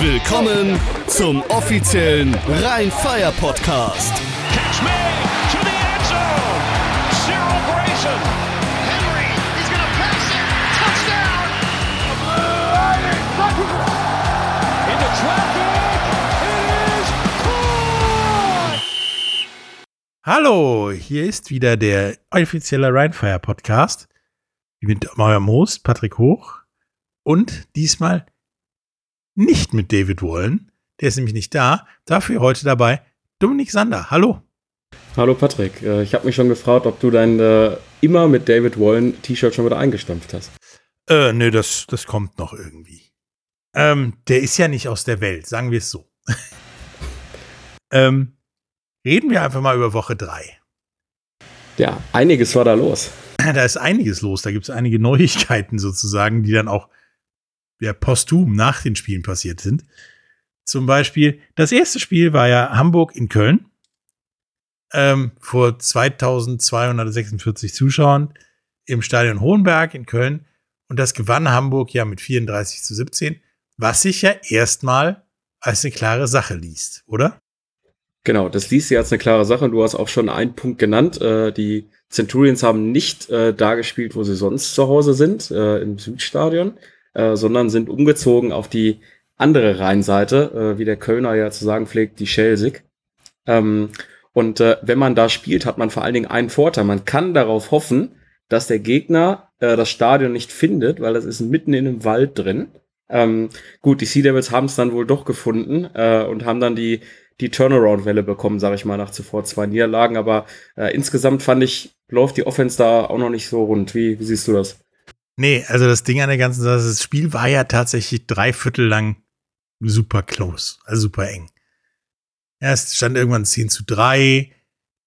Willkommen zum offiziellen Rhein-Fire-Podcast. Catch me to the end zone. Cyril Grayson. Henry, he's to pass it. Touchdown. Into traffic. It is caught. Hallo, hier ist wieder der offizielle Rheinfire Podcast mit eurem Host Patrick Hoch und diesmal nicht mit David Wallen, der ist nämlich nicht da, dafür heute dabei Dominik Sander. Hallo. Hallo Patrick, Äh, ich habe mich schon gefragt, ob du dein äh, immer mit David Wallen T-Shirt schon wieder eingestampft hast. Äh, nö, das, das kommt noch irgendwie. Ähm, der ist ja nicht aus der Welt, sagen wir es so. ähm, reden wir einfach mal über Woche drei. Ja, einiges war da los. da ist einiges los. Da gibt es einige Neuigkeiten sozusagen, die dann auch ja, posthum nach den Spielen passiert sind. Zum Beispiel, das erste Spiel war ja Hamburg in Köln. Ähm, vor 2246 Zuschauern im Stadion Hohenberg in Köln. Und das gewann Hamburg ja mit 34 zu 17, was sich ja erstmal als eine klare Sache liest, oder? Genau, das liest ja als eine klare Sache. Du hast auch schon einen Punkt genannt. Äh, die Centurions haben nicht äh, da gespielt, wo sie sonst zu Hause sind, äh, im Südstadion, äh, sondern sind umgezogen auf die andere Rheinseite, äh, wie der Kölner ja zu sagen pflegt, die Schelsig. Ähm, und äh, wenn man da spielt, hat man vor allen Dingen einen Vorteil. Man kann darauf hoffen, dass der Gegner äh, das Stadion nicht findet, weil das ist mitten in einem Wald drin. Ähm, gut, die Sea Devils haben es dann wohl doch gefunden äh, und haben dann die, die Turnaround-Welle bekommen, sage ich mal, nach zuvor zwei Niederlagen. Aber äh, insgesamt fand ich, läuft die Offense da auch noch nicht so rund. Wie, wie siehst du das? Nee, also das Ding an der ganzen Sache, das Spiel war ja tatsächlich drei Viertel lang super close, also super eng. Erst stand irgendwann 10 zu 3,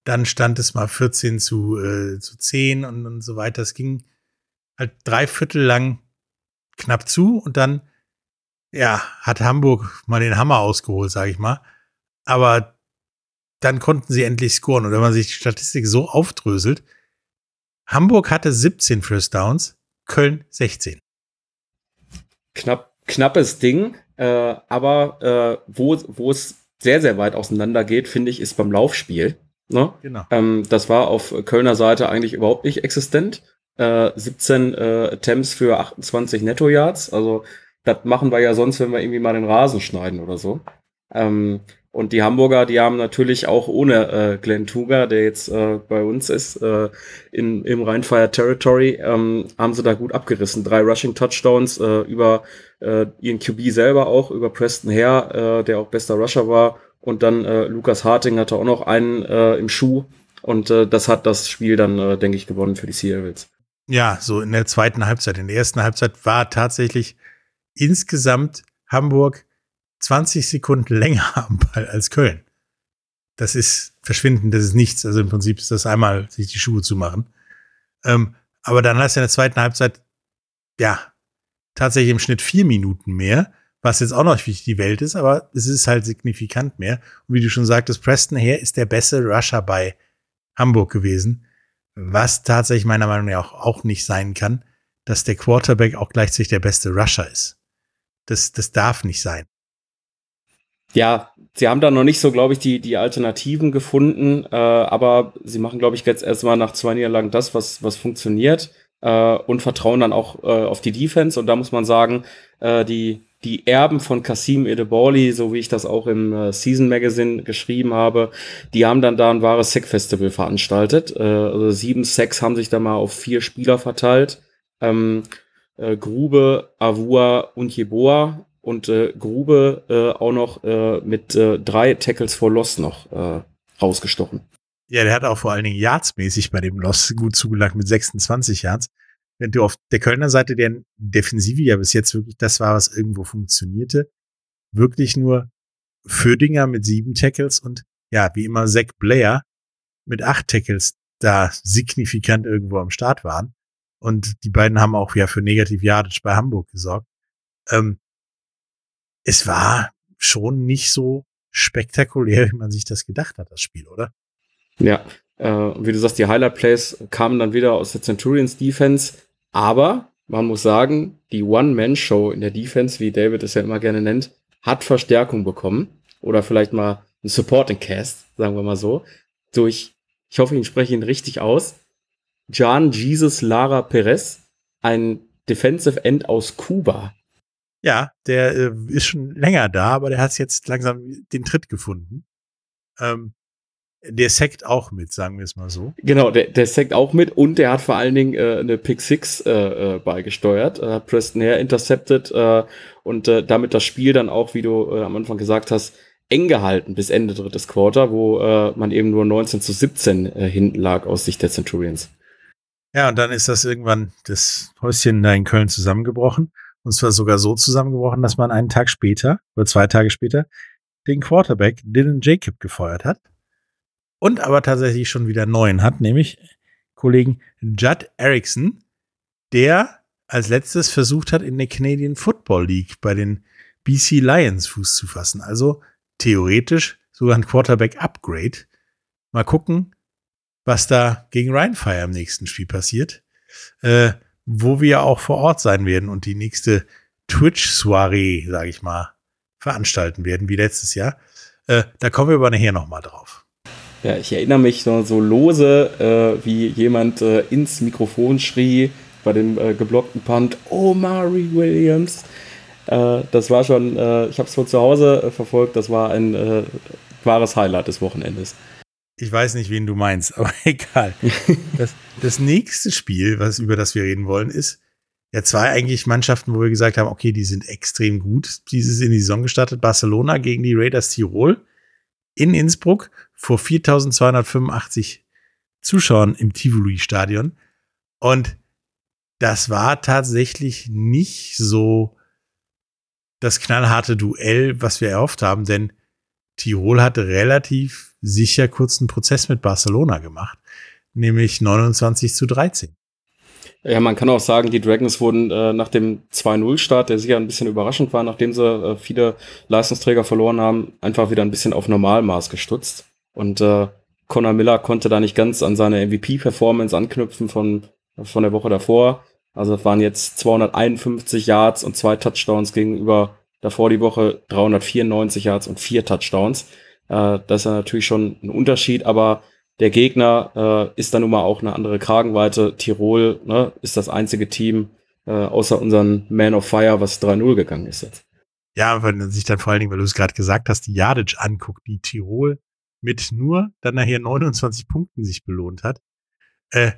dann stand es mal 14 zu, äh, zu 10 und, und so weiter. Es ging halt drei Viertel lang knapp zu und dann, ja, hat Hamburg mal den Hammer ausgeholt, sage ich mal. Aber dann konnten sie endlich scoren. Und wenn man sich die Statistik so aufdröselt, Hamburg hatte 17 First Downs, Köln 16. Knapp, knappes Ding, äh, aber äh, wo, wo es sehr, sehr weit auseinander geht, finde ich, ist beim Laufspiel. Ne? Genau. Ähm, das war auf Kölner Seite eigentlich überhaupt nicht existent. Äh, 17 äh, Attempts für 28 Netto-Yards. Also das machen wir ja sonst, wenn wir irgendwie mal den Rasen schneiden oder so. Ähm, und die Hamburger, die haben natürlich auch ohne äh, Glenn Tuga, der jetzt äh, bei uns ist, äh, in, im Rheinfire Territory, ähm, haben sie da gut abgerissen. Drei Rushing Touchdowns äh, über äh, ihren QB selber auch, über Preston Hare, äh, der auch bester Rusher war. Und dann äh, Lukas Harting hatte auch noch einen äh, im Schuh. Und äh, das hat das Spiel dann, äh, denke ich, gewonnen für die Sea Devils. Ja, so in der zweiten Halbzeit. In der ersten Halbzeit war tatsächlich insgesamt Hamburg 20 Sekunden länger am Ball als Köln. Das ist verschwindend, das ist nichts. Also im Prinzip ist das einmal, sich die Schuhe zu machen. Ähm, aber dann hast du in der zweiten Halbzeit, ja, tatsächlich im Schnitt vier Minuten mehr, was jetzt auch noch nicht die Welt ist, aber es ist halt signifikant mehr. Und wie du schon sagtest, Preston Hare ist der beste Rusher bei Hamburg gewesen, was tatsächlich meiner Meinung nach auch, auch nicht sein kann, dass der Quarterback auch gleichzeitig der beste Rusher ist. Das, das darf nicht sein. Ja, sie haben da noch nicht so, glaube ich, die, die Alternativen gefunden, äh, aber sie machen, glaube ich, jetzt erstmal nach zwei Niederlagen das, was, was funktioniert äh, und vertrauen dann auch äh, auf die Defense. Und da muss man sagen, äh, die, die Erben von Kasim Edebali, so wie ich das auch im äh, Season Magazine geschrieben habe, die haben dann da ein wahres Sack-Festival veranstaltet. Äh, also sieben Sacks haben sich da mal auf vier Spieler verteilt. Ähm, äh, Grube, Avua und Jeboa und äh, Grube äh, auch noch äh, mit äh, drei Tackles for Loss noch äh, rausgestochen. Ja, der hat auch vor allen Dingen yardsmäßig bei dem Loss gut zugelangt mit 26 Yards. Wenn du auf der Kölner Seite, der Defensive ja bis jetzt wirklich das war, was irgendwo funktionierte, wirklich nur Födinger mit sieben Tackles und ja, wie immer Zach Blair mit acht Tackles da signifikant irgendwo am Start waren. Und die beiden haben auch ja für Negativ Yardage bei Hamburg gesorgt. Ähm, es war schon nicht so spektakulär, wie man sich das gedacht hat, das Spiel, oder? Ja, äh, wie du sagst, die Highlight Plays kamen dann wieder aus der Centurions Defense, aber man muss sagen, die One-Man-Show in der Defense, wie David es ja immer gerne nennt, hat Verstärkung bekommen oder vielleicht mal ein Supporting Cast, sagen wir mal so, durch, ich hoffe, ich spreche ihn richtig aus, John Jesus Lara Perez, ein Defensive End aus Kuba. Ja, der äh, ist schon länger da, aber der hat jetzt langsam den Tritt gefunden. Ähm, der sackt auch mit, sagen wir es mal so. Genau, der, der sackt auch mit und der hat vor allen Dingen äh, eine Pick Six äh, äh, beigesteuert, äh, Preston Hare intercepted äh, und äh, damit das Spiel dann auch, wie du am Anfang gesagt hast, eng gehalten bis Ende drittes Quarter, wo man eben nur 19 zu 17 äh, hinten lag aus Sicht der Centurions. Ja, und dann ist das irgendwann das Häuschen da in Köln zusammengebrochen. Und zwar sogar so zusammengebrochen, dass man einen Tag später oder zwei Tage später den Quarterback Dylan Jacob gefeuert hat. Und aber tatsächlich schon wieder neuen hat, nämlich Kollegen Judd Erickson, der als letztes versucht hat, in der Canadian Football League bei den BC Lions Fuß zu fassen. Also theoretisch sogar ein Quarterback-Upgrade. Mal gucken, was da gegen Rheinfire im nächsten Spiel passiert, äh, wo wir auch vor Ort sein werden und die nächste Twitch-Soiree, sage ich mal, veranstalten werden, wie letztes Jahr. Äh, da kommen wir aber nachher nochmal drauf. Ja, ich erinnere mich so, so lose, äh, wie jemand äh, ins Mikrofon schrie bei dem äh, geblockten Punt, oh, Mari Williams. Äh, das war schon, äh, ich habe es von zu Hause verfolgt, das war ein wahres Highlight des Wochenendes. Ich weiß nicht, wen du meinst, aber egal. Das, das nächste Spiel, was, über das wir reden wollen, ist ja zwei eigentlich Mannschaften, wo wir gesagt haben, okay, die sind extrem gut. Dieses in die Saison gestartet. Barcelona gegen die Raiders Tirol in Innsbruck vor 4285 Zuschauern im Tivoli-Stadion. Und das war tatsächlich nicht so das knallharte Duell, was wir erhofft haben, denn Tirol hatte relativ sicher kurzen Prozess mit Barcelona gemacht, nämlich 29 zu 13. Ja, man kann auch sagen, die Dragons wurden äh, nach dem 2-0-Start, der sicher ein bisschen überraschend war, nachdem sie äh, viele Leistungsträger verloren haben, einfach wieder ein bisschen auf Normalmaß gestutzt. Und äh, Conor Miller konnte da nicht ganz an seine MVP-Performance anknüpfen von, von der Woche davor. Also es waren jetzt 251 Yards und zwei Touchdowns gegenüber davor die Woche 394 Yards und vier Touchdowns. Äh, das ist ja natürlich schon ein Unterschied, aber der Gegner äh, ist dann nun mal auch eine andere Kragenweite. Tirol ne, ist das einzige Team äh, außer unseren Man of Fire, was 3-0 gegangen ist jetzt. Ja, wenn man sich dann vor allen Dingen, weil du es gerade gesagt hast, die Jadic anguckt, die Tirol mit nur dann nachher 29 Punkten sich belohnt hat. Äh,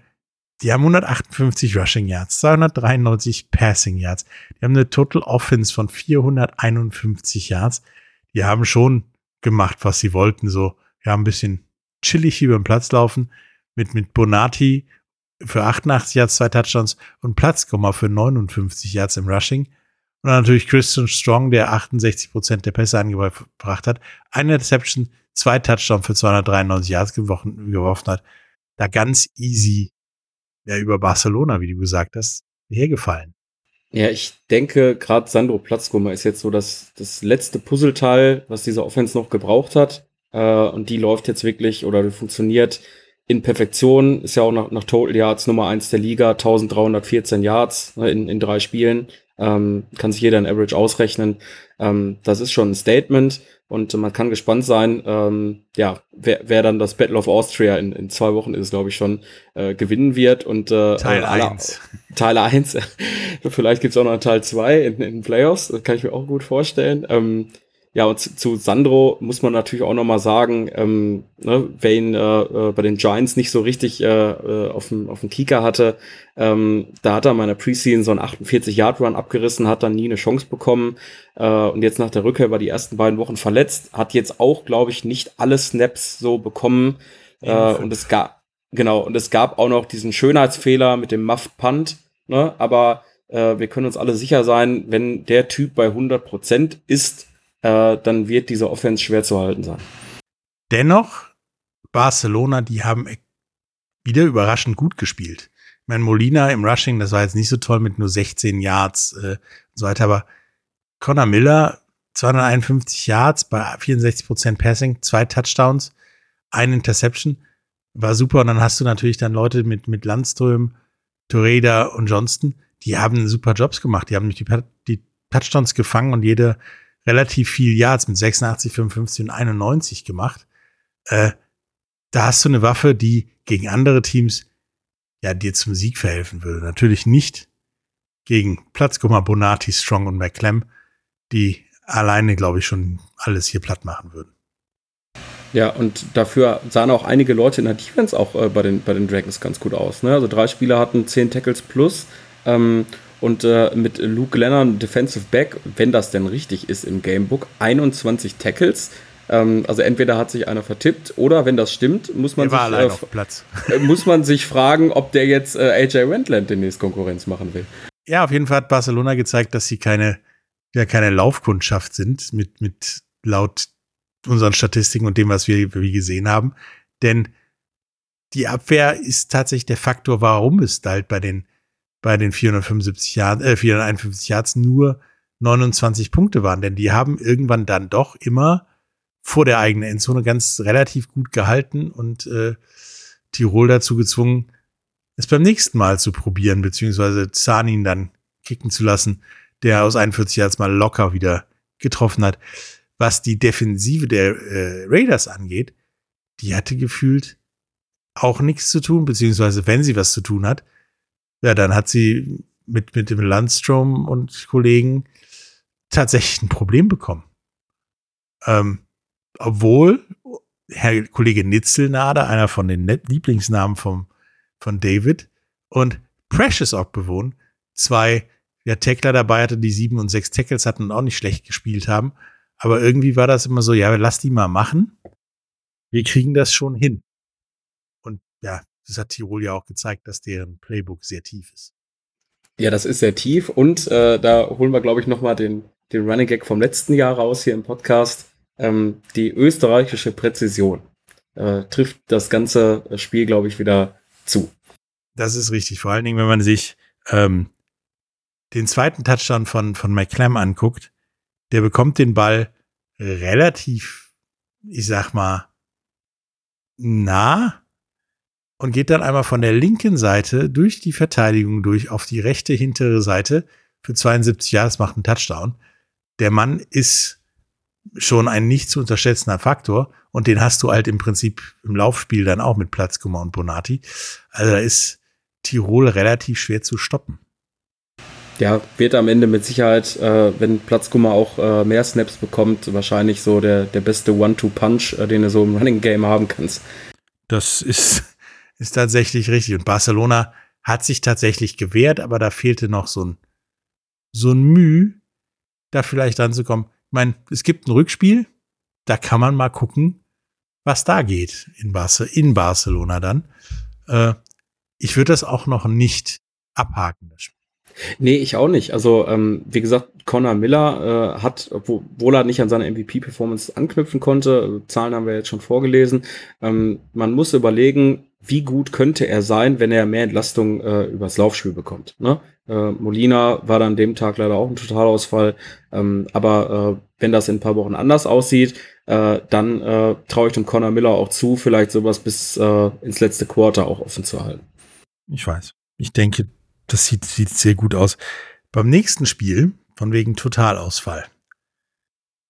die haben 158 Rushing Yards, 293 Passing Yards. Die haben eine Total Offense von 451 Yards. Die haben schon gemacht, was sie wollten. So, ja, ein bisschen chillig über den Platz laufen mit, mit Bonati für 88 Yards, zwei Touchdowns und Platzkomma für 59 Yards im Rushing. Und dann natürlich Christian Strong, der 68 Prozent der Pässe angebracht hat. Eine Interception, zwei Touchdowns für 293 Yards geworfen, geworfen hat. Da ganz easy ja, über Barcelona, wie du gesagt hast, hergefallen. Ja, ich denke, gerade Sandro Platzkummer ist jetzt so das, das letzte Puzzleteil, was diese Offense noch gebraucht hat. Äh, und die läuft jetzt wirklich oder funktioniert in Perfektion. Ist ja auch nach, nach Total Yards Nummer eins der Liga, 1314 Yards ne, in, in drei Spielen. Ähm, kann sich jeder ein Average ausrechnen. Ähm, das ist schon ein Statement und man kann gespannt sein, ähm, ja, wer, wer dann das Battle of Austria in, in zwei Wochen ist, glaube ich, schon äh, gewinnen wird. Und äh, Teil 1. Teil 1. Vielleicht gibt's auch noch Teil 2 in, in Playoffs, das kann ich mir auch gut vorstellen. Ähm, ja, und zu, zu Sandro muss man natürlich auch noch mal sagen, ähm, ne, wer ihn äh, äh, bei den Giants nicht so richtig äh, äh, auf dem auf dem Kieker hatte, ähm, da hat er mal in der Preseason so einen 48-Yard-Run abgerissen, hat dann nie eine Chance bekommen äh, und jetzt nach der Rückkehr war die ersten beiden Wochen verletzt, hat jetzt auch, glaube ich, nicht alle Snaps so bekommen äh, und es gab genau und es gab auch noch diesen Schönheitsfehler mit dem Muffed Punt, ne, aber äh, wir können uns alle sicher sein, wenn der Typ bei 100 Prozent ist, äh, dann wird diese Offense schwer zu halten sein. Dennoch, Barcelona, die haben wieder überraschend gut gespielt. Ich meine, Molina im Rushing, das war jetzt nicht so toll mit nur 16 Yards äh, und so weiter, aber Connor Miller, 251 Yards bei 64% Passing, zwei Touchdowns, ein Interception, war super. Und dann hast du natürlich dann Leute mit, mit Landström, Toreda und Johnston, die haben super Jobs gemacht. Die haben die, die Touchdowns gefangen und jede relativ viel Yards mit 86, 55 und 91 gemacht. Äh, da hast du eine Waffe, die gegen andere Teams ja dir zum Sieg verhelfen würde. Natürlich nicht gegen Platzkummer, Bonati, Strong und McClem, die alleine, glaube ich, schon alles hier platt machen würden. Ja, und dafür sahen auch einige Leute in der Defense auch äh, bei, den, bei den Dragons ganz gut aus. Ne? Also drei Spieler hatten zehn Tackles plus. Ähm, und äh, mit Luke Lennon, Defensive Back, wenn das denn richtig ist im Gamebook, 21 Tackles. Ähm, also entweder hat sich einer vertippt oder wenn das stimmt, muss man, sich, äh. Äh, muss man sich fragen, ob der jetzt äh, AJ Wendland demnächst Konkurrenz machen will. Ja, auf jeden Fall hat Barcelona gezeigt, dass sie keine, ja, keine Laufkundschaft sind, mit, mit laut unseren Statistiken und dem, was wir, wir gesehen haben. Denn die Abwehr ist tatsächlich der Faktor, warum es halt bei den, bei den 475 Yards, äh, 451 Yards nur 29 Punkte waren. Denn die haben irgendwann dann doch immer vor der eigenen Endzone ganz relativ gut gehalten und äh, Tirol dazu gezwungen, es beim nächsten Mal zu probieren, beziehungsweise Zanin dann kicken zu lassen, der aus 41 Yards mal locker wieder getroffen hat was die Defensive der äh, Raiders angeht, die hatte gefühlt auch nichts zu tun, beziehungsweise wenn sie was zu tun hat, ja, dann hat sie mit, mit dem Landstrom und Kollegen tatsächlich ein Problem bekommen. Ähm, obwohl Herr Kollege Nitzelnader, einer von den Lieblingsnamen vom, von David, und Precious auch bewohnt, zwei ja, Tackler dabei hatte, die sieben und sechs Tackles hatten und auch nicht schlecht gespielt haben. Aber irgendwie war das immer so, ja, lass die mal machen. Wir kriegen das schon hin. Und ja, das hat Tirol ja auch gezeigt, dass deren Playbook sehr tief ist. Ja, das ist sehr tief. Und äh, da holen wir, glaube ich, nochmal den, den Running Gag vom letzten Jahr raus hier im Podcast. Ähm, die österreichische Präzision äh, trifft das ganze Spiel, glaube ich, wieder zu. Das ist richtig. Vor allen Dingen, wenn man sich ähm, den zweiten Touchdown von, von McClem anguckt, der bekommt den Ball relativ, ich sag mal, nah und geht dann einmal von der linken Seite durch die Verteidigung durch auf die rechte hintere Seite für 72 Jahre. Das macht einen Touchdown. Der Mann ist schon ein nicht zu unterschätzender Faktor und den hast du halt im Prinzip im Laufspiel dann auch mit Platzkummer und Bonati. Also da ist Tirol relativ schwer zu stoppen ja, wird am Ende mit Sicherheit, äh, wenn Platzkummer auch äh, mehr Snaps bekommt, wahrscheinlich so der, der beste One-Two-Punch, äh, den du so im Running Game haben kannst. Das ist, ist tatsächlich richtig. Und Barcelona hat sich tatsächlich gewehrt, aber da fehlte noch so ein, so ein Mühe, da vielleicht ranzukommen. Ich meine, es gibt ein Rückspiel, da kann man mal gucken, was da geht in, Barce in Barcelona dann. Äh, ich würde das auch noch nicht abhaken, das Spiel. Nee, ich auch nicht. Also, ähm, wie gesagt, Connor Miller äh, hat, obwohl er nicht an seine MVP-Performance anknüpfen konnte, Zahlen haben wir jetzt schon vorgelesen, ähm, man muss überlegen, wie gut könnte er sein, wenn er mehr Entlastung äh, übers Laufspiel bekommt. Ne? Äh, Molina war dann dem Tag leider auch ein Totalausfall, ähm, aber äh, wenn das in ein paar Wochen anders aussieht, äh, dann äh, traue ich dem Connor Miller auch zu, vielleicht sowas bis äh, ins letzte Quarter auch offen zu halten. Ich weiß. Ich denke, das sieht, sieht sehr gut aus. Beim nächsten Spiel, von wegen Totalausfall.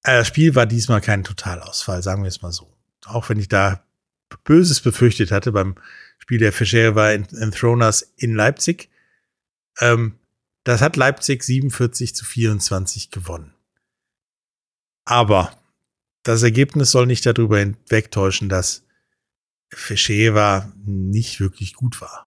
Äh, das Spiel war diesmal kein Totalausfall, sagen wir es mal so. Auch wenn ich da Böses befürchtet hatte beim Spiel der Fischer war in, Throners in Leipzig. Ähm, das hat Leipzig 47 zu 24 gewonnen. Aber das Ergebnis soll nicht darüber hinwegtäuschen, dass Fischer war nicht wirklich gut war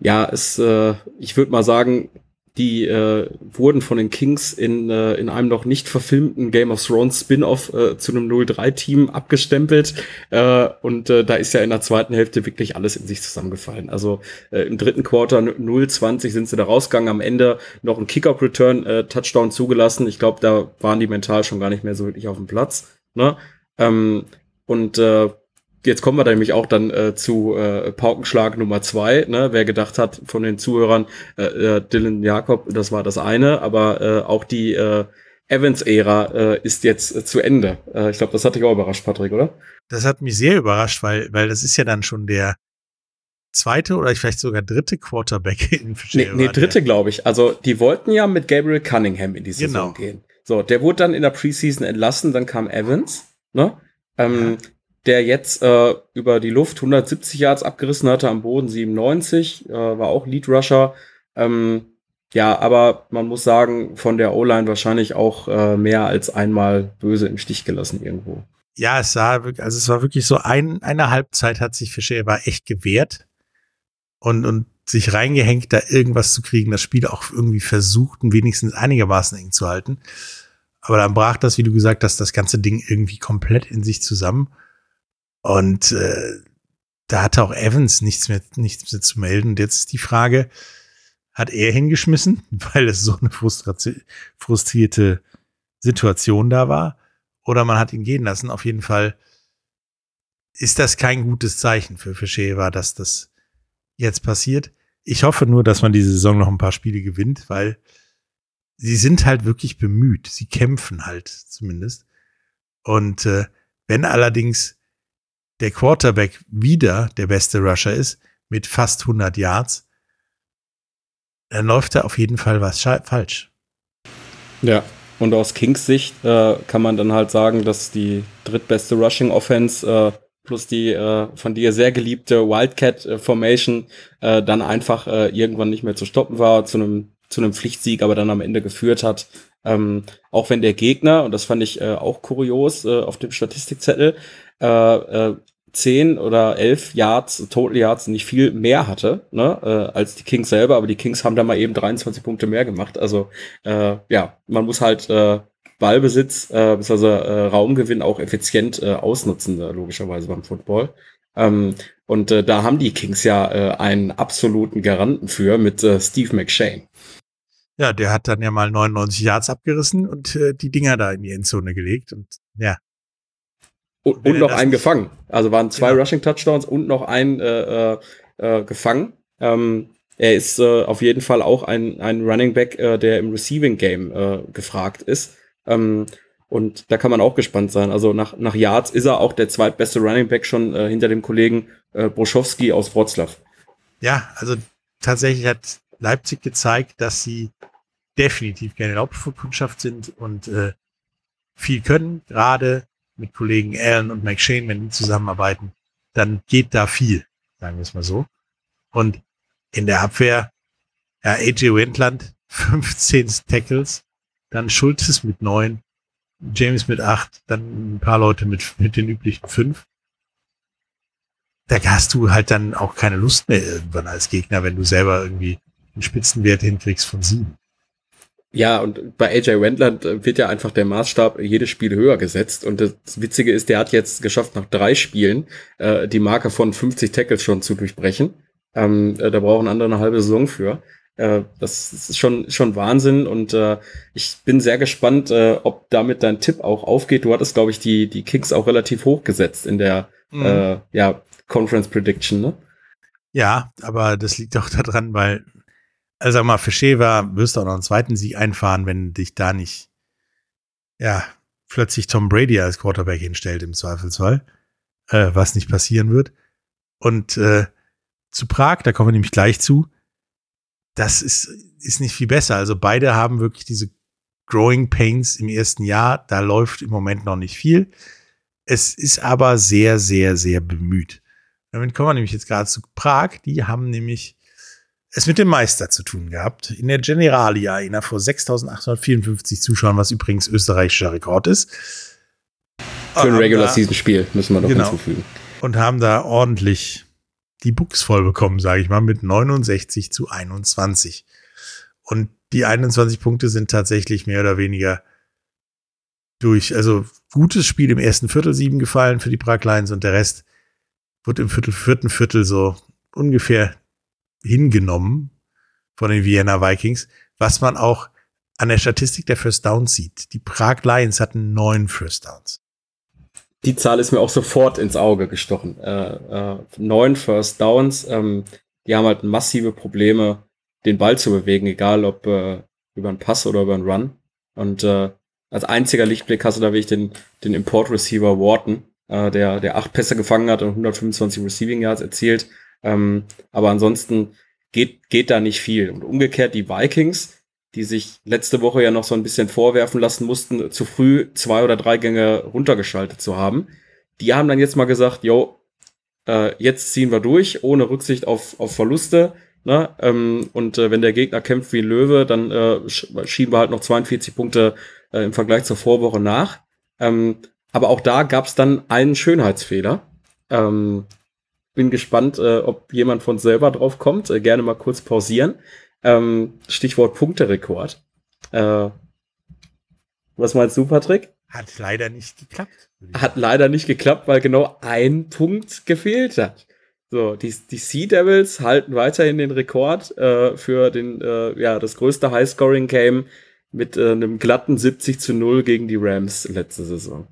ja, es, äh, ich würde mal sagen, die äh, wurden von den Kings in, äh, in einem noch nicht verfilmten Game of Thrones Spin-off äh, zu einem 0-3-Team abgestempelt. Äh, und äh, da ist ja in der zweiten Hälfte wirklich alles in sich zusammengefallen. Also äh, im dritten Quarter 0-20 sind sie da rausgegangen, am Ende noch ein Kick-Up-Return, äh, Touchdown zugelassen. Ich glaube, da waren die mental schon gar nicht mehr so wirklich auf dem Platz. Ne? Ähm, und äh, jetzt kommen wir da nämlich auch dann äh, zu äh, Paukenschlag Nummer zwei. Ne? Wer gedacht hat von den Zuhörern, äh, äh, Dylan Jakob, das war das eine, aber äh, auch die äh, Evans-Ära äh, ist jetzt äh, zu Ende. Äh, ich glaube, das hat dich auch überrascht, Patrick, oder? Das hat mich sehr überrascht, weil, weil das ist ja dann schon der zweite oder vielleicht sogar dritte Quarterback in Nee, nee dritte, glaube ich. Also die wollten ja mit Gabriel Cunningham in die Saison genau. gehen. So, der wurde dann in der Preseason entlassen, dann kam Evans, ne? Ähm, ja. Der jetzt äh, über die Luft 170 Yards abgerissen hatte, am Boden 97, äh, war auch Lead Rusher. Ähm, ja, aber man muss sagen, von der O-Line wahrscheinlich auch äh, mehr als einmal böse im Stich gelassen irgendwo. Ja, es sah also es war wirklich so ein, eine Halbzeit hat sich Fischer war echt gewehrt und, und sich reingehängt, da irgendwas zu kriegen, das Spiel auch irgendwie versucht, wenigstens einigermaßen eng zu halten. Aber dann brach das, wie du gesagt hast, das ganze Ding irgendwie komplett in sich zusammen. Und äh, da hatte auch Evans nichts mehr, nichts mehr zu melden. Und jetzt ist die Frage, hat er hingeschmissen, weil es so eine frustrierte Situation da war? Oder man hat ihn gehen lassen? Auf jeden Fall ist das kein gutes Zeichen für Fischeva, dass das jetzt passiert. Ich hoffe nur, dass man diese Saison noch ein paar Spiele gewinnt, weil sie sind halt wirklich bemüht. Sie kämpfen halt zumindest. Und äh, wenn allerdings der Quarterback wieder der beste Rusher ist, mit fast 100 Yards, dann läuft da auf jeden Fall was falsch. Ja, und aus Kings Sicht äh, kann man dann halt sagen, dass die drittbeste Rushing Offense äh, plus die äh, von dir sehr geliebte Wildcat äh, Formation äh, dann einfach äh, irgendwann nicht mehr zu stoppen war, zu einem zu einem Pflichtsieg, aber dann am Ende geführt hat. Ähm, auch wenn der Gegner, und das fand ich auch kurios auf dem Statistikzettel, äh, äh, 10 oder 11 Yards, Total Yards nicht viel mehr hatte, ne, äh, als die Kings selber, aber die Kings haben da mal eben 23 Punkte mehr gemacht. Also äh, ja, man muss halt äh, Ballbesitz, äh, also äh, Raumgewinn auch effizient äh, ausnutzen, äh, logischerweise beim Football. Ähm, und äh, da haben die Kings ja äh, einen absoluten Garanten für mit äh, Steve McShane. Ja, der hat dann ja mal 99 Yards abgerissen und äh, die Dinger da in die Endzone gelegt und ja, und, und noch einen gefangen. Also waren zwei genau. Rushing Touchdowns und noch einen äh, äh, äh, gefangen. Ähm, er ist äh, auf jeden Fall auch ein, ein Running Back, äh, der im Receiving Game äh, gefragt ist. Ähm, und da kann man auch gespannt sein. Also nach, nach Yards ist er auch der zweitbeste Running Back schon äh, hinter dem Kollegen äh, Broschowski aus Wroclaw. Ja, also tatsächlich hat Leipzig gezeigt, dass sie definitiv keine Laubkundschaft sind und äh, viel können, gerade mit Kollegen Allen und McShane, wenn die zusammenarbeiten, dann geht da viel, sagen wir es mal so. Und in der Abwehr, ja, AJ Wendland, 15 Tackles, dann Schultes mit neun, James mit acht, dann ein paar Leute mit, mit den üblichen fünf. Da hast du halt dann auch keine Lust mehr irgendwann als Gegner, wenn du selber irgendwie einen Spitzenwert hinkriegst von sieben. Ja, und bei AJ Wendland äh, wird ja einfach der Maßstab jedes Spiel höher gesetzt. Und das Witzige ist, der hat jetzt geschafft, nach drei Spielen äh, die Marke von 50 Tackles schon zu durchbrechen. Ähm, äh, da brauchen andere eine halbe Saison für. Äh, das ist schon, schon Wahnsinn. Und äh, ich bin sehr gespannt, äh, ob damit dein Tipp auch aufgeht. Du hattest, glaube ich, die, die Kicks auch relativ hoch gesetzt in der mhm. äh, ja, Conference Prediction, ne? Ja, aber das liegt auch daran, weil also sag mal, für Sheva wirst du auch noch einen zweiten Sieg einfahren, wenn dich da nicht, ja, plötzlich Tom Brady als Quarterback hinstellt im Zweifelsfall, äh, was nicht passieren wird. Und äh, zu Prag, da kommen wir nämlich gleich zu, das ist, ist nicht viel besser. Also beide haben wirklich diese Growing Pains im ersten Jahr. Da läuft im Moment noch nicht viel. Es ist aber sehr, sehr, sehr bemüht. Damit kommen wir nämlich jetzt gerade zu Prag. Die haben nämlich es mit dem Meister zu tun gehabt. In der Generali Arena vor 6.854 Zuschauern, was übrigens österreichischer Rekord ist. Für ein Regular Season Spiel müssen wir noch genau. hinzufügen. Und haben da ordentlich die Buchs voll bekommen, sage ich mal, mit 69 zu 21. Und die 21 Punkte sind tatsächlich mehr oder weniger durch, also gutes Spiel im ersten Viertel sieben gefallen für die Prag Lions und der Rest wird im Viertel, vierten Viertel so ungefähr hingenommen von den Vienna Vikings, was man auch an der Statistik der First Downs sieht. Die Prag Lions hatten neun First Downs. Die Zahl ist mir auch sofort ins Auge gestochen. Äh, äh, neun First Downs. Ähm, die haben halt massive Probleme, den Ball zu bewegen, egal ob äh, über einen Pass oder über einen Run. Und äh, als einziger Lichtblick hast du da wirklich den, den Import Receiver Wharton, äh, der, der acht Pässe gefangen hat und 125 Receiving Yards erzielt. Ähm, aber ansonsten geht, geht da nicht viel. Und umgekehrt die Vikings, die sich letzte Woche ja noch so ein bisschen vorwerfen lassen mussten, zu früh zwei oder drei Gänge runtergeschaltet zu haben. Die haben dann jetzt mal gesagt, jo, äh, jetzt ziehen wir durch, ohne Rücksicht auf, auf Verluste. Ne? Ähm, und äh, wenn der Gegner kämpft wie ein Löwe, dann äh, schieben wir halt noch 42 Punkte äh, im Vergleich zur Vorwoche nach. Ähm, aber auch da gab es dann einen Schönheitsfehler. Ähm, bin gespannt, äh, ob jemand von selber drauf kommt. Äh, gerne mal kurz pausieren. Ähm, Stichwort Punkterekord. Äh, was meinst du, Patrick? Hat leider nicht geklappt. Hat leider nicht geklappt, weil genau ein Punkt gefehlt hat. So, die, die Sea Devils halten weiterhin den Rekord äh, für den, äh, ja, das größte High-Scoring-Game mit äh, einem glatten 70 zu 0 gegen die Rams letzte Saison.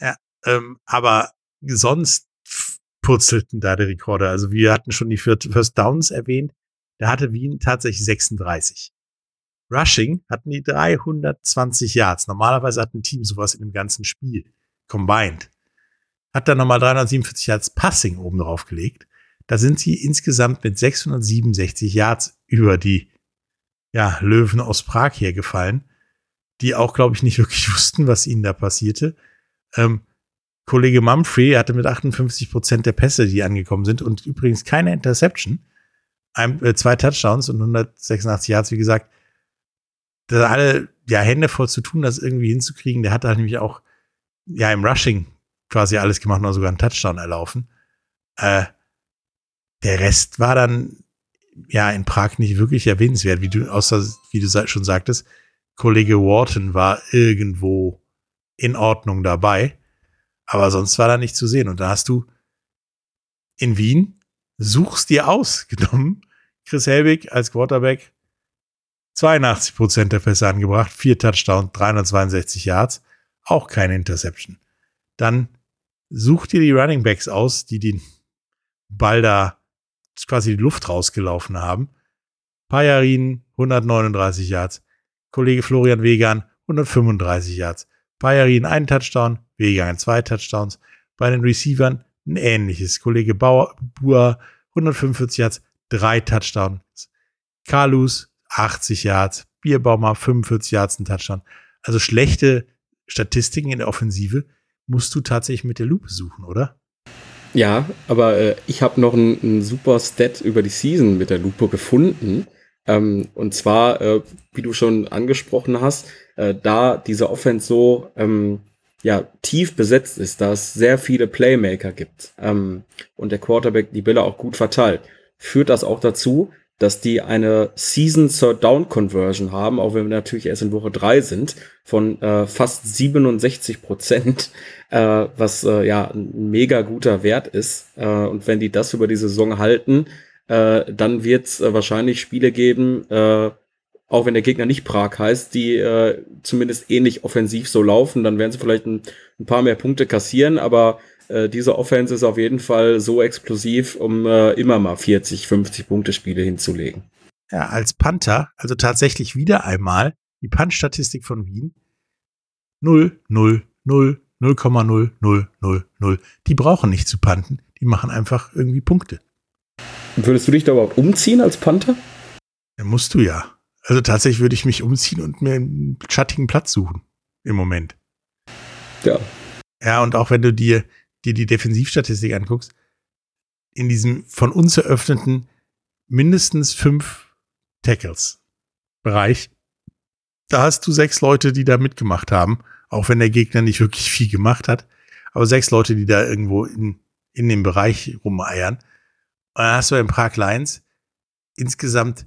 Ja, ähm, aber sonst purzelten da die Rekorde. Also wir hatten schon die First Downs erwähnt. Da hatte Wien tatsächlich 36. Rushing hatten die 320 Yards. Normalerweise hat ein Team sowas in dem ganzen Spiel combined. Hat dann nochmal 347 Yards Passing oben drauf gelegt. Da sind sie insgesamt mit 667 Yards über die ja, Löwen aus Prag hergefallen, die auch, glaube ich, nicht wirklich wussten, was ihnen da passierte. Ähm, Kollege Mumphrey hatte mit 58 Prozent der Pässe, die angekommen sind, und übrigens keine Interception, ein, äh, zwei Touchdowns und 186 Yards, wie gesagt, da alle ja Hände voll zu tun, das irgendwie hinzukriegen. Der hat halt nämlich auch ja im Rushing quasi alles gemacht und sogar einen Touchdown erlaufen. Äh, der Rest war dann ja in Prag nicht wirklich erwähnenswert, wie du außer wie du schon sagtest, Kollege Wharton war irgendwo in Ordnung dabei, aber sonst war da nicht zu sehen und da hast du in Wien suchst dir aus genommen Chris Helbig als Quarterback 82 Prozent der Pässe angebracht, vier Touchdowns, 362 Yards, auch keine Interception. Dann such dir die Running Backs aus, die den Ball da quasi die Luft rausgelaufen haben. Pajarin 139 Yards, Kollege Florian Wegan 135 Yards, Pajarin ein Touchdown, Wegan zwei Touchdowns. Bei den Receivern ein ähnliches. Kollege Bauer, Buhr 145 Yards, drei Touchdowns. Carlus 80 Yards, Bierbaumer 45 Yards, ein Touchdown. Also schlechte Statistiken in der Offensive musst du tatsächlich mit der Lupe suchen, oder? Ja, aber äh, ich habe noch einen super Stat über die Season mit der Lupe gefunden. Ähm, und zwar, äh, wie du schon angesprochen hast, äh, da diese Offense so ähm, ja, tief besetzt ist, da es sehr viele Playmaker gibt ähm, und der Quarterback die Bälle auch gut verteilt, führt das auch dazu, dass die eine Season Third Down Conversion haben, auch wenn wir natürlich erst in Woche drei sind, von äh, fast 67 Prozent, äh, was äh, ja ein mega guter Wert ist. Äh, und wenn die das über die Saison halten, äh, dann wird es äh, wahrscheinlich Spiele geben, äh, auch wenn der Gegner nicht Prag heißt, die äh, zumindest ähnlich offensiv so laufen, dann werden sie vielleicht ein, ein paar mehr Punkte kassieren, aber äh, diese Offense ist auf jeden Fall so explosiv, um äh, immer mal 40, 50 Punkte Spiele hinzulegen. Ja, als Panther, also tatsächlich wieder einmal die Punt-Statistik von Wien 0, 0, 0, 0,0000. Die brauchen nicht zu panten, die machen einfach irgendwie Punkte. Würdest du dich da überhaupt umziehen als Panther? Ja, musst du ja. Also tatsächlich würde ich mich umziehen und mir einen schattigen Platz suchen. Im Moment. Ja. Ja, und auch wenn du dir dir die Defensivstatistik anguckst, in diesem von uns eröffneten mindestens fünf Tackles Bereich, da hast du sechs Leute, die da mitgemacht haben, auch wenn der Gegner nicht wirklich viel gemacht hat, aber sechs Leute, die da irgendwo in, in dem Bereich rumeiern. Und dann hast du in Prag Lions insgesamt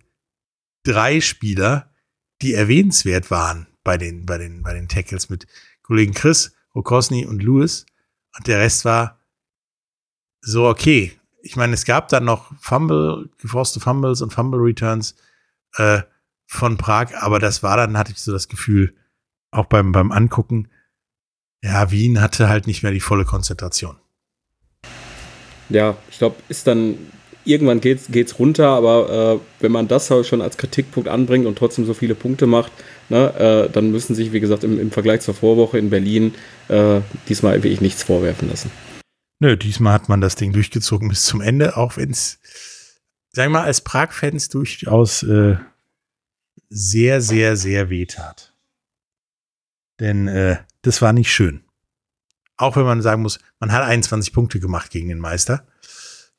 drei Spieler, die erwähnenswert waren bei den, bei den, bei den Tackles mit Kollegen Chris, Okosny und Lewis. Und der Rest war so okay. Ich meine, es gab dann noch Fumble, geforste Fumbles und Fumble Returns äh, von Prag, aber das war dann, hatte ich so das Gefühl, auch beim, beim Angucken, ja, Wien hatte halt nicht mehr die volle Konzentration. Ja, ich glaube, ist dann irgendwann geht's, geht's runter, aber äh, wenn man das halt schon als Kritikpunkt anbringt und trotzdem so viele Punkte macht, ne, äh, dann müssen sich, wie gesagt, im, im Vergleich zur Vorwoche in Berlin äh, diesmal wirklich nichts vorwerfen lassen. Nö, diesmal hat man das Ding durchgezogen bis zum Ende, auch wenn es, sagen wir mal, als Prag-Fans durchaus äh, sehr, sehr, sehr wehtat. Denn äh, das war nicht schön. Auch wenn man sagen muss, man hat 21 Punkte gemacht gegen den Meister.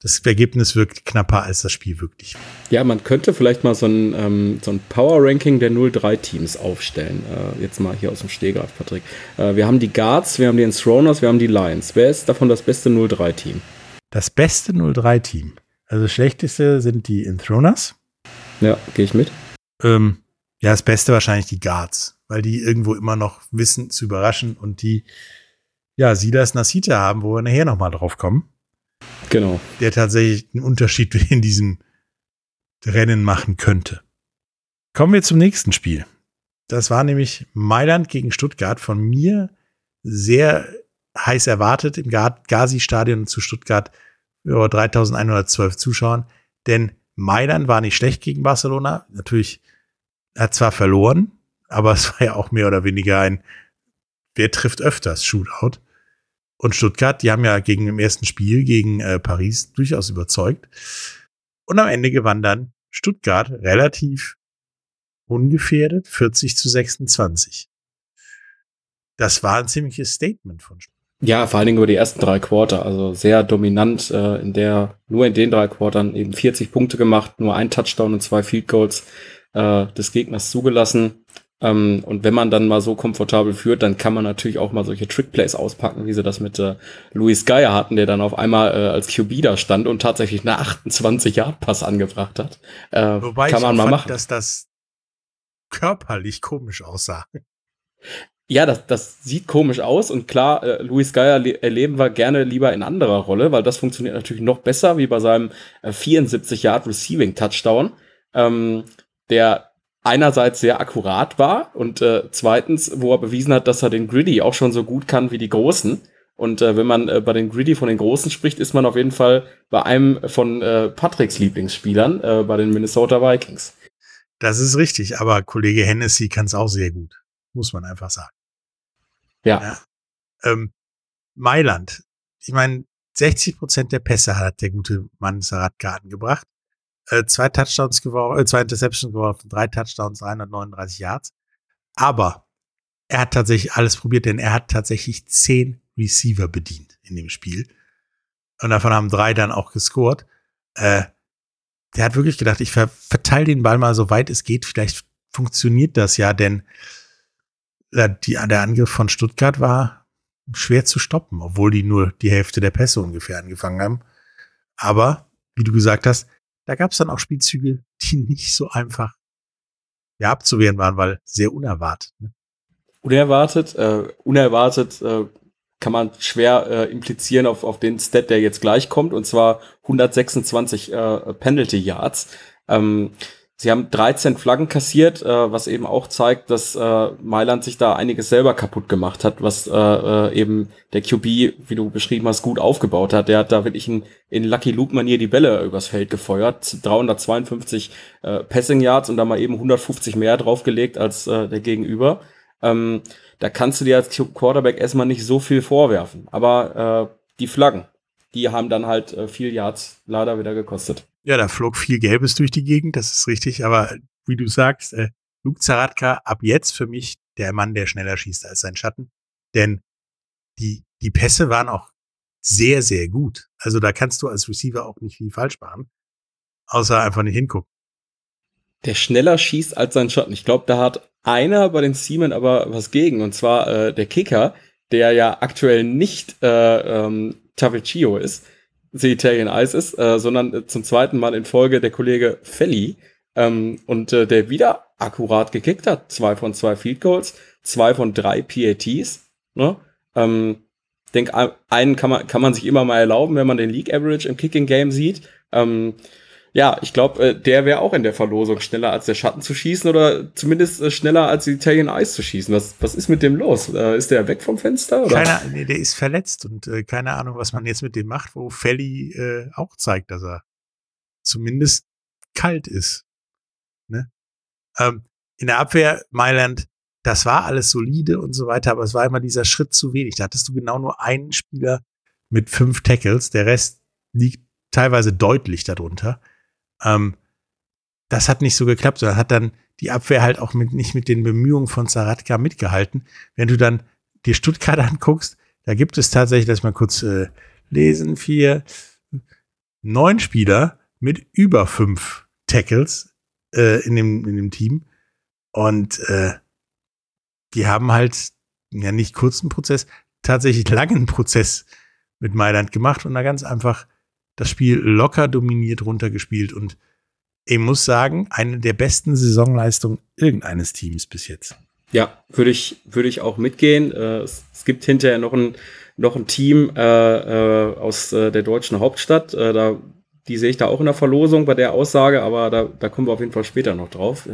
Das Ergebnis wirkt knapper als das Spiel wirklich. Ja, man könnte vielleicht mal so ein, ähm, so ein Power-Ranking der 0-3-Teams aufstellen. Äh, jetzt mal hier aus dem Stehgreif, Patrick. Äh, wir haben die Guards, wir haben die Enthroners, wir haben die Lions. Wer ist davon das beste 0-3-Team? Das beste 0-3-Team. Also das schlechteste sind die Enthroners. Ja, gehe ich mit. Ähm, ja, das Beste wahrscheinlich die Guards, weil die irgendwo immer noch wissen zu überraschen und die, ja, Silas Nasita haben, wo wir nachher nochmal drauf kommen. Genau. Der tatsächlich einen Unterschied in diesem Rennen machen könnte. Kommen wir zum nächsten Spiel. Das war nämlich Mailand gegen Stuttgart von mir sehr heiß erwartet im Gazi-Stadion zu Stuttgart über 3112 Zuschauern. Denn Mailand war nicht schlecht gegen Barcelona. Natürlich hat zwar verloren, aber es war ja auch mehr oder weniger ein Wer trifft öfters Shootout. Und Stuttgart, die haben ja gegen im ersten Spiel gegen äh, Paris durchaus überzeugt. Und am Ende gewann dann Stuttgart relativ ungefährdet 40 zu 26. Das war ein ziemliches Statement von Stuttgart. Ja, vor allen Dingen über die ersten drei Quarter, also sehr dominant, äh, in der nur in den drei Quartern eben 40 Punkte gemacht, nur ein Touchdown und zwei Field Goals äh, des Gegners zugelassen. Ähm, und wenn man dann mal so komfortabel führt, dann kann man natürlich auch mal solche Trickplays auspacken, wie sie das mit äh, Luis Geier hatten, der dann auf einmal äh, als QB da stand und tatsächlich eine 28-Yard-Pass angebracht hat. Äh, Wobei kann man mal fand, machen. dass das körperlich komisch aussah. Ja, das, das sieht komisch aus und klar, äh, Luis Geier erleben wir gerne lieber in anderer Rolle, weil das funktioniert natürlich noch besser, wie bei seinem äh, 74 Yard Receiving Touchdown, ähm, der einerseits sehr akkurat war und äh, zweitens, wo er bewiesen hat, dass er den Griddy auch schon so gut kann wie die Großen. Und äh, wenn man äh, bei den Griddy von den Großen spricht, ist man auf jeden Fall bei einem von äh, Patricks Lieblingsspielern, äh, bei den Minnesota Vikings. Das ist richtig, aber Kollege Hennessy kann es auch sehr gut, muss man einfach sagen. Ja. ja. Ähm, Mailand. Ich meine, 60 Prozent der Pässe hat der gute Mann Sarat Garten gebracht. Äh, zwei Touchdowns geworfen, äh, zwei Interceptions geworfen, drei Touchdowns, 339 Yards. Aber er hat tatsächlich alles probiert, denn er hat tatsächlich zehn Receiver bedient in dem Spiel. Und davon haben drei dann auch gescored. Äh, der hat wirklich gedacht, ich ver verteile den Ball mal so weit es geht. Vielleicht funktioniert das ja, denn die, der Angriff von Stuttgart war schwer zu stoppen, obwohl die nur die Hälfte der Pässe ungefähr angefangen haben. Aber, wie du gesagt hast, da gab es dann auch Spielzüge, die nicht so einfach ja, abzuwehren waren, weil sehr unerwartet. Ne? Unerwartet, äh, unerwartet äh, kann man schwer äh, implizieren auf, auf den Stat, der jetzt gleich kommt, und zwar 126 äh, Penalty Yards. Ähm, Sie haben 13 Flaggen kassiert, äh, was eben auch zeigt, dass äh, Mailand sich da einiges selber kaputt gemacht hat, was äh, äh eben der QB, wie du beschrieben hast, gut aufgebaut hat. Der hat da wirklich in, in Lucky Luke Manier die Bälle übers Feld gefeuert, 352 äh, Passing Yards und da mal eben 150 mehr draufgelegt als äh, der Gegenüber. Ähm, da kannst du dir als Quarterback erstmal nicht so viel vorwerfen. Aber äh, die Flaggen, die haben dann halt äh, viel Yards leider wieder gekostet. Ja, da flog viel Gelbes durch die Gegend, das ist richtig. Aber wie du sagst, äh, Luke Zaratka ab jetzt für mich der Mann, der schneller schießt als sein Schatten. Denn die, die Pässe waren auch sehr, sehr gut. Also da kannst du als Receiver auch nicht viel falsch machen. Außer einfach nicht hingucken. Der schneller schießt als sein Schatten. Ich glaube, da hat einer bei den Seamen aber was gegen. Und zwar äh, der Kicker, der ja aktuell nicht äh, ähm, Taviccio ist The Italian Ice ist, äh, sondern äh, zum zweiten Mal in Folge der Kollege Felli ähm, und äh, der wieder akkurat gekickt hat. Zwei von zwei Field Goals, zwei von drei PATs. Ne? Ähm, denk, einen kann man, kann man sich immer mal erlauben, wenn man den League Average im Kicking Game sieht. Ähm, ja, ich glaube, äh, der wäre auch in der Verlosung schneller als der Schatten zu schießen oder zumindest äh, schneller als die Italian Ice zu schießen. Was, was ist mit dem los? Äh, ist der weg vom Fenster? Oder? Keine, nee, der ist verletzt und äh, keine Ahnung, was man jetzt mit dem macht, wo Felly äh, auch zeigt, dass er zumindest kalt ist. Ne? Ähm, in der Abwehr Mailand, das war alles solide und so weiter, aber es war immer dieser Schritt zu wenig. Da hattest du genau nur einen Spieler mit fünf Tackles, der Rest liegt teilweise deutlich darunter. Ähm, das hat nicht so geklappt, sondern hat dann die Abwehr halt auch mit, nicht mit den Bemühungen von Zaratka mitgehalten. Wenn du dann dir Stuttgart anguckst, da gibt es tatsächlich, lass mal kurz äh, lesen, vier, neun Spieler mit über fünf Tackles äh, in, dem, in dem Team. Und äh, die haben halt ja nicht kurzen Prozess, tatsächlich langen Prozess mit Mailand gemacht und da ganz einfach das Spiel locker dominiert runtergespielt und ich muss sagen, eine der besten Saisonleistungen irgendeines Teams bis jetzt. Ja, würde ich, würde ich auch mitgehen. Äh, es, gibt hinterher noch ein, noch ein Team äh, äh, aus der deutschen Hauptstadt. Da, die sehe ich da auch in der Verlosung bei der Aussage, aber da, da kommen wir auf jeden Fall später noch drauf.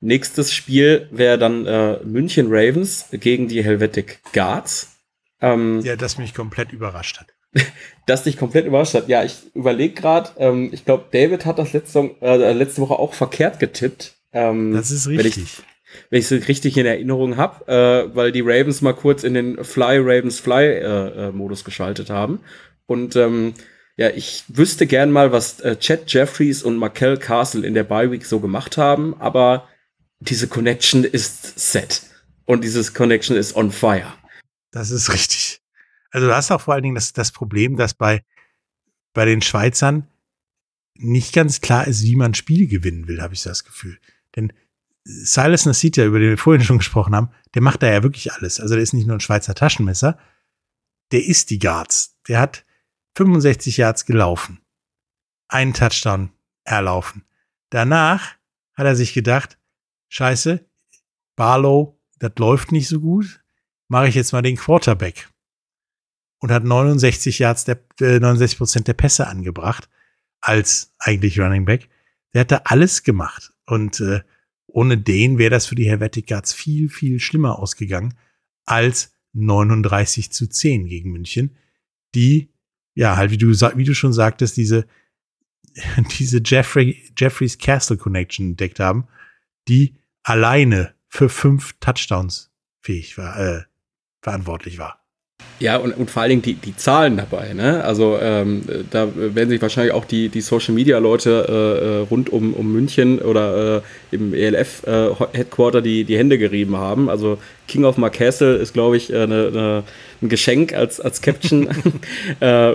Nächstes Spiel wäre dann München Ravens gegen die Helvetic Guards. Ähm, ja, das mich komplett überrascht hat. das dich komplett überrascht hat. Ja, ich überlege gerade, ähm, ich glaube, David hat das letzte, äh, letzte Woche auch verkehrt getippt. Ähm, das ist richtig. Wenn ich es richtig in Erinnerung habe, äh, weil die Ravens mal kurz in den Fly Ravens Fly äh, äh, Modus geschaltet haben. Und ähm, ja, ich wüsste gern mal, was äh, Chad Jeffries und Markel Castle in der Bye Week so gemacht haben, aber diese Connection ist set. Und dieses Connection ist on fire. Das ist richtig. Also du hast auch vor allen Dingen das, das Problem, dass bei, bei den Schweizern nicht ganz klar ist, wie man Spiel gewinnen will, habe ich so das Gefühl. Denn Silas Nasita, über den wir vorhin schon gesprochen haben, der macht da ja wirklich alles. Also der ist nicht nur ein Schweizer Taschenmesser, der ist die Guards. Der hat 65 Yards gelaufen. Einen Touchdown erlaufen. Danach hat er sich gedacht, scheiße, Barlow, das läuft nicht so gut mache ich jetzt mal den Quarterback. Und hat 69 Yards, der, äh, 69 Prozent der Pässe angebracht als eigentlich Running Back. Der hat da alles gemacht. Und äh, ohne den wäre das für die Helvetic Guards viel, viel schlimmer ausgegangen als 39 zu 10 gegen München, die, ja, halt, wie du, wie du schon sagtest, diese, diese Jeffrey, Jeffreys Castle Connection entdeckt haben, die alleine für fünf Touchdowns fähig war, äh, verantwortlich war. Ja, und, und vor allen Dingen die, die Zahlen dabei. Ne? Also ähm, da werden sich wahrscheinlich auch die, die Social Media Leute äh, äh rund um, um München oder äh, im ELF äh, Headquarter die, die Hände gerieben haben. Also King of Marcastle ist, glaube ich, äh, ne, ne, ein Geschenk als, als Caption. äh,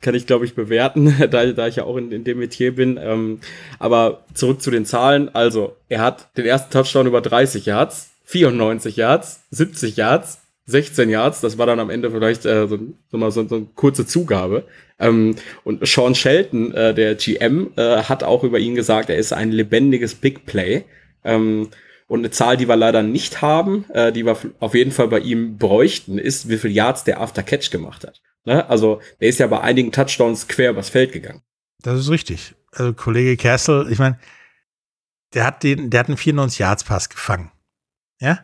kann ich, glaube ich, bewerten, da, da ich ja auch in, in dem Metier bin. Ähm, aber zurück zu den Zahlen. Also, er hat den ersten Touchdown über 30 Yards, 94 Yards, 70 Yards, 16 Yards, das war dann am Ende vielleicht äh, so, so, so, so eine kurze Zugabe. Ähm, und Sean Shelton, äh, der GM, äh, hat auch über ihn gesagt, er ist ein lebendiges Big Play. Ähm, und eine Zahl, die wir leider nicht haben, äh, die wir auf jeden Fall bei ihm bräuchten, ist, wie viel Yards der After Catch gemacht hat. Ne? Also der ist ja bei einigen Touchdowns quer übers Feld gegangen. Das ist richtig. Also Kollege Castle, ich meine, der hat den, der hat einen 94 Yards Pass gefangen. Ja?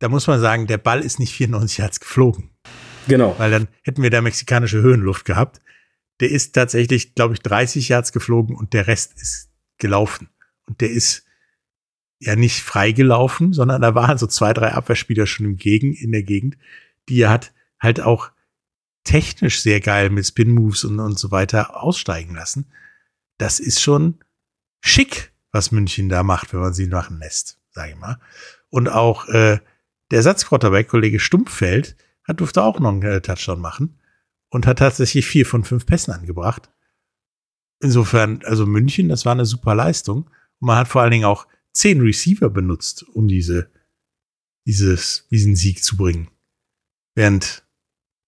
Da muss man sagen, der Ball ist nicht 94 Yards geflogen. Genau. Weil dann hätten wir da mexikanische Höhenluft gehabt. Der ist tatsächlich, glaube ich, 30 Yards geflogen und der Rest ist gelaufen. Und der ist ja nicht frei gelaufen, sondern da waren so zwei, drei Abwehrspieler schon im Gegen, in der Gegend, die er hat halt auch technisch sehr geil mit Spin-Moves und, und so weiter aussteigen lassen. Das ist schon schick, was München da macht, wenn man sie machen lässt, sage ich mal. Und auch äh, der Ersatzquarterback, Kollege Stumpfeld, hat, durfte auch noch einen äh, Touchdown machen und hat tatsächlich vier von fünf Pässen angebracht. Insofern, also München, das war eine super Leistung. Und man hat vor allen Dingen auch zehn Receiver benutzt, um diese, dieses, diesen Sieg zu bringen. Während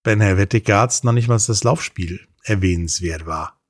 Ben Helvetic Guards noch nicht mal das Laufspiel erwähnenswert war.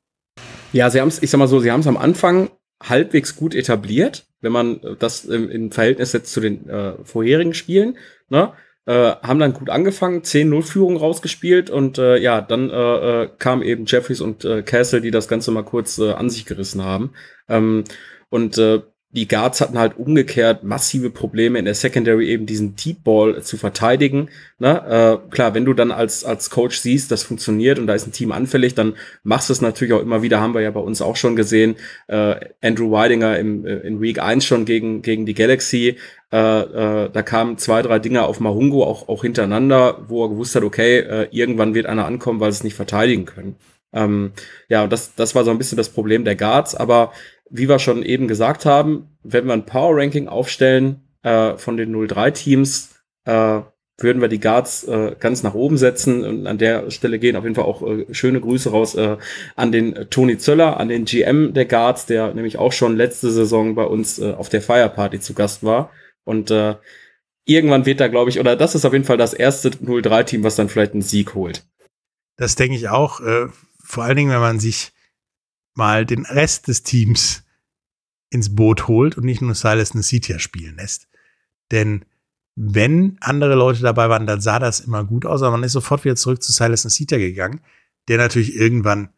Ja, sie haben es, ich sag mal so, sie haben es am Anfang halbwegs gut etabliert, wenn man das im, im Verhältnis setzt zu den äh, vorherigen Spielen. Ne? Äh, haben dann gut angefangen, 10-0-Führung rausgespielt und äh, ja, dann äh, äh, kam eben Jeffries und äh, Castle, die das Ganze mal kurz äh, an sich gerissen haben. Ähm, und äh, die Guards hatten halt umgekehrt massive Probleme in der Secondary eben diesen Deep Ball zu verteidigen. Ne? Äh, klar, wenn du dann als, als Coach siehst, das funktioniert und da ist ein Team anfällig, dann machst du es natürlich auch immer wieder, haben wir ja bei uns auch schon gesehen. Äh, Andrew Weidinger im, äh, in Week 1 schon gegen, gegen die Galaxy. Äh, äh, da kamen zwei, drei Dinger auf Mahungo auch, auch hintereinander, wo er gewusst hat, okay, äh, irgendwann wird einer ankommen, weil sie es nicht verteidigen können. Ähm, ja, das, das war so ein bisschen das Problem der Guards, aber wie wir schon eben gesagt haben, wenn wir ein Power Ranking aufstellen äh, von den 03-Teams, äh, würden wir die Guards äh, ganz nach oben setzen. Und an der Stelle gehen auf jeden Fall auch äh, schöne Grüße raus äh, an den Toni Zöller, an den GM der Guards, der nämlich auch schon letzte Saison bei uns äh, auf der Fire Party zu Gast war. Und äh, irgendwann wird da, glaube ich, oder das ist auf jeden Fall das erste 0-3-Team, was dann vielleicht einen Sieg holt. Das denke ich auch. Äh, vor allen Dingen, wenn man sich mal den Rest des Teams ins Boot holt und nicht nur Silas Nasitia spielen lässt. Denn wenn andere Leute dabei waren, dann sah das immer gut aus, aber man ist sofort wieder zurück zu Silas Nasitia gegangen, der natürlich irgendwann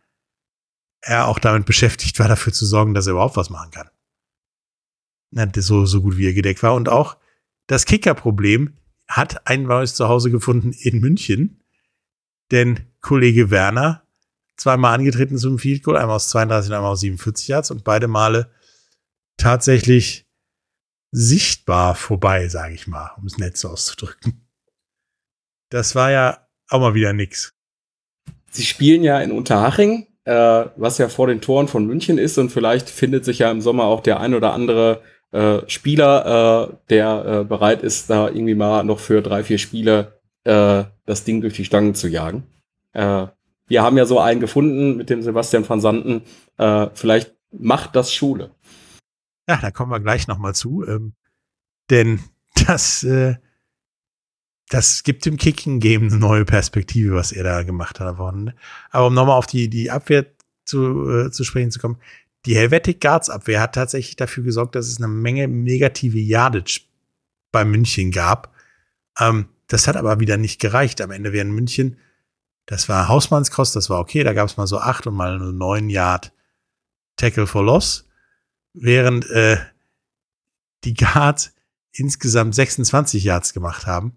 er auch damit beschäftigt war, dafür zu sorgen, dass er überhaupt was machen kann. So, so gut wie er gedeckt war. Und auch das Kicker-Problem hat ein neues Zuhause gefunden in München, denn Kollege Werner zweimal angetreten zum Field Goal, einmal aus 32 und einmal aus 47 Yards und beide Male tatsächlich sichtbar vorbei, sage ich mal, um es nett so auszudrücken. Das war ja auch mal wieder nix. Sie spielen ja in Unterhaching, äh, was ja vor den Toren von München ist und vielleicht findet sich ja im Sommer auch der ein oder andere äh, Spieler, äh, der äh, bereit ist, da irgendwie mal noch für drei, vier Spiele äh, das Ding durch die Stangen zu jagen. Äh, wir haben ja so einen gefunden mit dem Sebastian van Santen. Vielleicht macht das Schule. Ja, da kommen wir gleich noch mal zu. Ähm, denn das, äh, das gibt dem Kicking-Game eine neue Perspektive, was er da gemacht hat. Aber um nochmal auf die, die Abwehr zu, äh, zu sprechen zu kommen. Die Helvetic Guards Abwehr hat tatsächlich dafür gesorgt, dass es eine Menge negative Yardage bei München gab. Ähm, das hat aber wieder nicht gereicht. Am Ende wären München das war Hausmannskost, das war okay. Da gab es mal so acht und mal nur neun Yard Tackle for Loss. Während äh, die Guards insgesamt 26 Yards gemacht haben.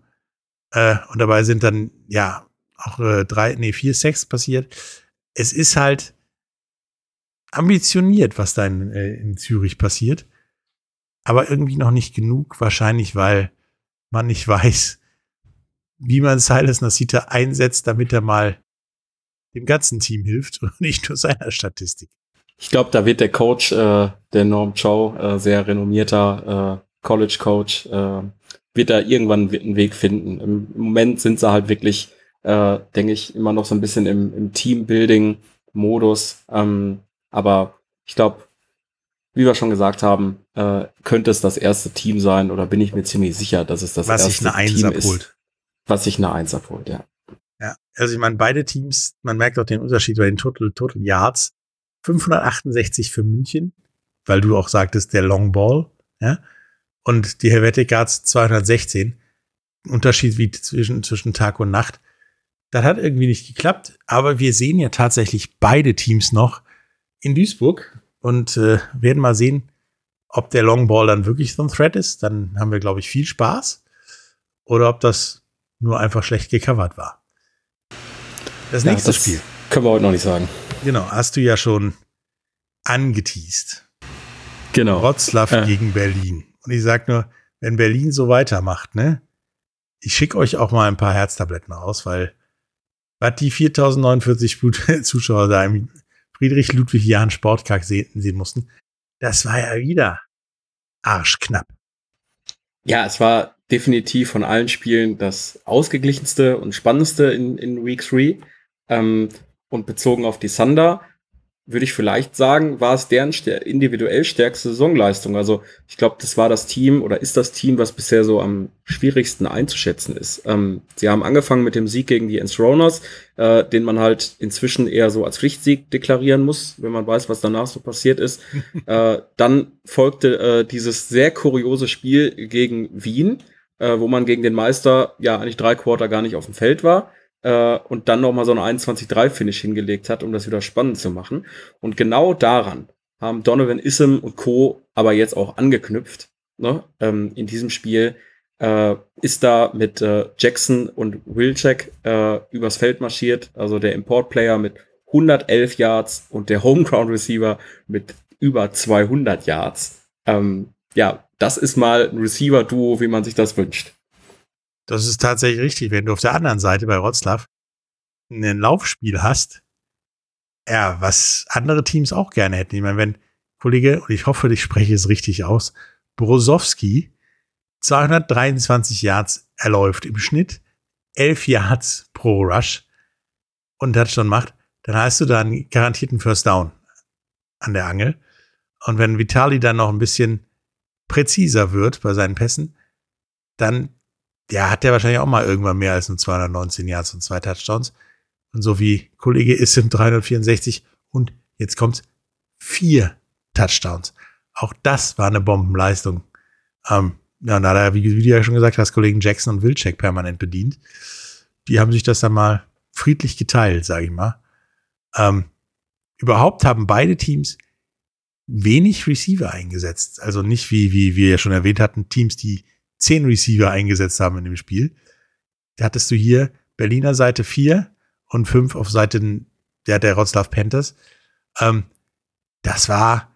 Äh, und dabei sind dann, ja, auch äh, drei, nee, vier Sacks passiert. Es ist halt ambitioniert, was da in, äh, in Zürich passiert. Aber irgendwie noch nicht genug, wahrscheinlich, weil man nicht weiß, wie man Silas Nasita einsetzt, damit er mal dem ganzen Team hilft und nicht nur seiner Statistik. Ich glaube, da wird der Coach, äh, der Norm Chow, äh, sehr renommierter äh, College Coach, äh, wird da irgendwann einen Weg finden. Im Moment sind sie halt wirklich, äh, denke ich, immer noch so ein bisschen im, im Teambuilding-Modus. Ähm, aber ich glaube, wie wir schon gesagt haben, äh, könnte es das erste Team sein oder bin ich mir ziemlich sicher, dass es das Was erste sich eine Team Eins ist. abholt. Was sich eine Eins abholt, ja. Ja, also ich meine, beide Teams, man merkt auch den Unterschied bei den Total, Total Yards. 568 für München, weil du auch sagtest, der Long Ball, ja. Und die Helvetic Guards 216. Unterschied wie zwischen, zwischen Tag und Nacht. Das hat irgendwie nicht geklappt, aber wir sehen ja tatsächlich beide Teams noch in Duisburg und äh, werden mal sehen, ob der Long Ball dann wirklich so ein Threat ist. Dann haben wir, glaube ich, viel Spaß. Oder ob das nur einfach schlecht gecovert war. Das Ja, nächste das Spiel, Können wir heute noch nicht sagen. Genau, hast du ja schon angeteased. Genau. Wroclaw Äh. gegen Berlin. Und ich sag nur, wenn Berlin so weitermacht, ne, ich schicke euch auch mal ein paar Herztabletten aus, weil was die 4049 Sput- Zuschauer da im Friedrich Ludwig Jahn Sportpark sehen, sehen mussten, das war ja wieder arschknapp. Ja, es war definitiv von allen Spielen das ausgeglichenste und spannendste in, in Week 3. Ähm, und bezogen auf die Thunder würde ich vielleicht sagen, war es deren individuell stärkste Saisonleistung. Also ich glaube, das war das Team oder ist das Team, was bisher so am schwierigsten einzuschätzen ist. Ähm, sie haben angefangen mit dem Sieg gegen die Enthroners, äh, den man halt inzwischen eher so als Pflichtsieg deklarieren muss, wenn man weiß, was danach so passiert ist. äh, dann folgte äh, dieses sehr kuriose Spiel gegen Wien, äh, wo man gegen den Meister ja eigentlich drei Quarter gar nicht auf dem Feld war äh, und dann noch mal so ein 21-3-Finish hingelegt hat, um das wieder spannend zu machen. Und genau daran haben Donovan Issem und Co. aber jetzt auch angeknüpft. Ne? Ähm, in diesem Spiel äh, ist da mit äh, Jackson und Wilczek äh, übers Feld marschiert, also der Import-Player mit 111 Yards und der Homeground Receiver mit über 200 Yards. Ähm, ja, das ist mal ein Receiver-Duo, wie man sich das wünscht. Das ist tatsächlich richtig. Wenn du auf der anderen Seite bei Wroclaw ein Laufspiel hast, ja, was andere Teams auch gerne hätten. Ich meine, wenn Kollege, und ich hoffe, ich spreche es richtig aus, Brosowski 223 Yards erläuft im Schnitt, 11 Yards pro Rush und schon macht, dann hast du da einen garantierten First Down an der Angel. Und wenn Vitali dann noch ein bisschen präziser wird bei seinen Pässen, dann ja, hat der wahrscheinlich auch mal irgendwann mehr als nur 219 Yards und zwei Touchdowns. Und so wie Kollege ist im 364 und jetzt kommt vier Touchdowns. Auch das war eine Bombenleistung. Ähm, ja, und da wie, wie du ja schon gesagt hast, Kollegen Jackson und Wilczek permanent bedient. Die haben sich das dann mal friedlich geteilt, sage ich mal. Ähm, überhaupt haben beide Teams wenig Receiver eingesetzt. Also nicht wie, wie wir ja schon erwähnt hatten, Teams, die zehn Receiver eingesetzt haben in dem Spiel. Da hattest du hier Berliner Seite vier und fünf auf Seite der, der Wroclaw Panthers. Ähm, das war,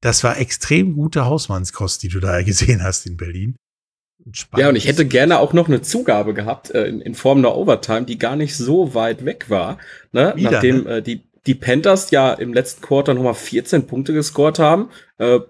das war extrem gute Hausmannskost, die du da gesehen hast in Berlin. Spannend. Ja, und ich hätte gerne auch noch eine Zugabe gehabt äh, in, in, Form der Overtime, die gar nicht so weit weg war. Ne? Wieder, Nachdem ne? äh, die, die Panthers ja im letzten Quarter nochmal 14 Punkte gescored haben. Äh,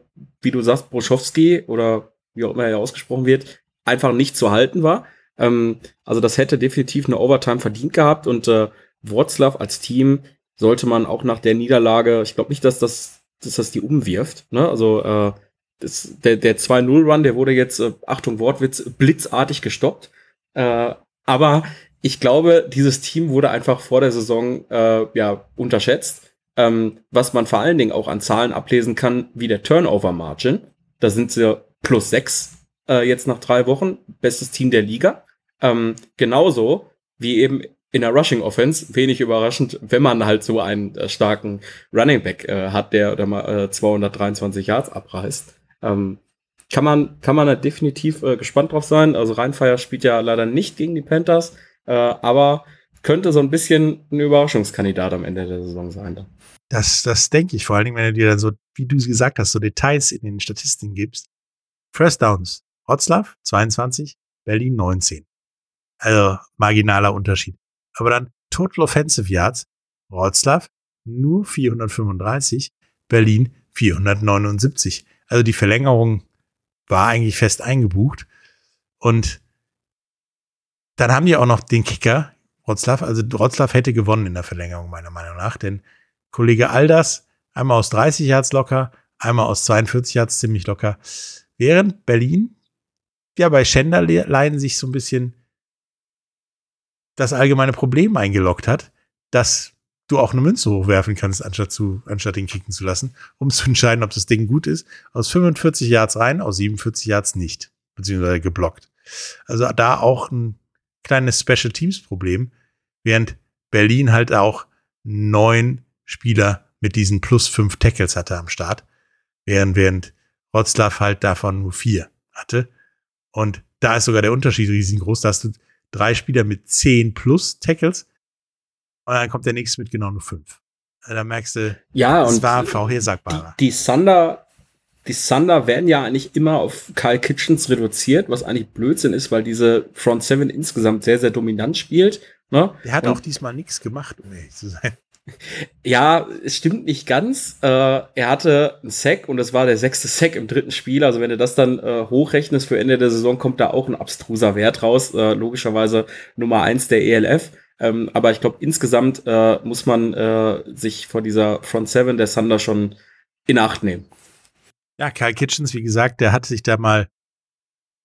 wie du sagst, Broschowski oder wie auch immer er ausgesprochen wird, einfach nicht zu halten war. Ähm, also das hätte definitiv eine Overtime verdient gehabt und äh, Wroclaw als Team sollte man auch nach der Niederlage, ich glaube nicht, dass das, dass das die umwirft. Ne? Also äh, das, der, der 2-0-Run, der wurde jetzt, äh, Achtung, Wortwitz, blitzartig gestoppt. Äh, aber ich glaube, dieses Team wurde einfach vor der Saison äh, ja, unterschätzt. Ähm, was man vor allen Dingen auch an Zahlen ablesen kann, wie der Turnover-Margin. Da sind sie plus sechs äh, jetzt nach drei Wochen. Bestes Team der Liga. Ähm, genauso wie eben in der Rushing Offense, wenig überraschend, wenn man halt so einen äh, starken Running Back äh, hat, der oder mal äh, 223 Yards abreißt. Ähm, kann man, kann man da definitiv äh, gespannt drauf sein. Also Rheinfeier spielt ja leider nicht gegen die Panthers, äh, aber könnte so ein bisschen ein Überraschungskandidat am Ende der Saison sein. Das, das denke ich, vor allen Dingen, wenn du dir dann so, wie du gesagt hast, so Details in den Statistiken gibst. First Downs, Wroclaw 22, Berlin 19. Also marginaler Unterschied. Aber dann Total Offensive Yards, Wroclaw nur 435, Berlin 479. Also die Verlängerung war eigentlich fest eingebucht. Und dann haben die auch noch den Kicker, Wroclaw. Also Wroclaw hätte gewonnen in der Verlängerung, meiner Meinung nach. Denn Kollege Alders, einmal aus 30 Yards locker, einmal aus 42 Yards ziemlich locker. Während Berlin, ja, bei Schänderlein sich so ein bisschen das allgemeine Problem eingeloggt hat, dass du auch eine Münze hochwerfen kannst, anstatt, zu, anstatt den kicken zu lassen, um zu entscheiden, ob das Ding gut ist. Aus 45 Yards rein, aus 47 Yards nicht, beziehungsweise geblockt. Also da auch ein kleines Special Teams Problem, während Berlin halt auch neun Spieler mit diesen plus fünf Tackles hatte am Start, während, während Wroclaw halt davon nur vier hatte. Und da ist sogar der Unterschied riesengroß. Da hast du drei Spieler mit zehn plus Tackles und dann kommt der nächste mit genau nur fünf. Da merkst du, ja, es war vorhersagbarer. Die, die Thunder, die Thunder werden ja eigentlich immer auf Kyle Kitchens reduziert, was eigentlich Blödsinn ist, weil diese Front Seven insgesamt sehr, sehr dominant spielt. Ne? Der hat Und auch diesmal nichts gemacht, um ehrlich zu sein. Ja, es stimmt nicht ganz. Äh, er hatte einen Sack und das war der sechste Sack im dritten Spiel. Also wenn du das dann äh, hochrechnest für Ende der Saison, kommt da auch ein abstruser Wert raus. Äh, logischerweise Nummer eins der ELF. Ähm, aber ich glaube, insgesamt äh, muss man äh, sich vor dieser Front Seven der Thunder schon in Acht nehmen. Ja, Kyle Kitchens, wie gesagt, der hat sich da mal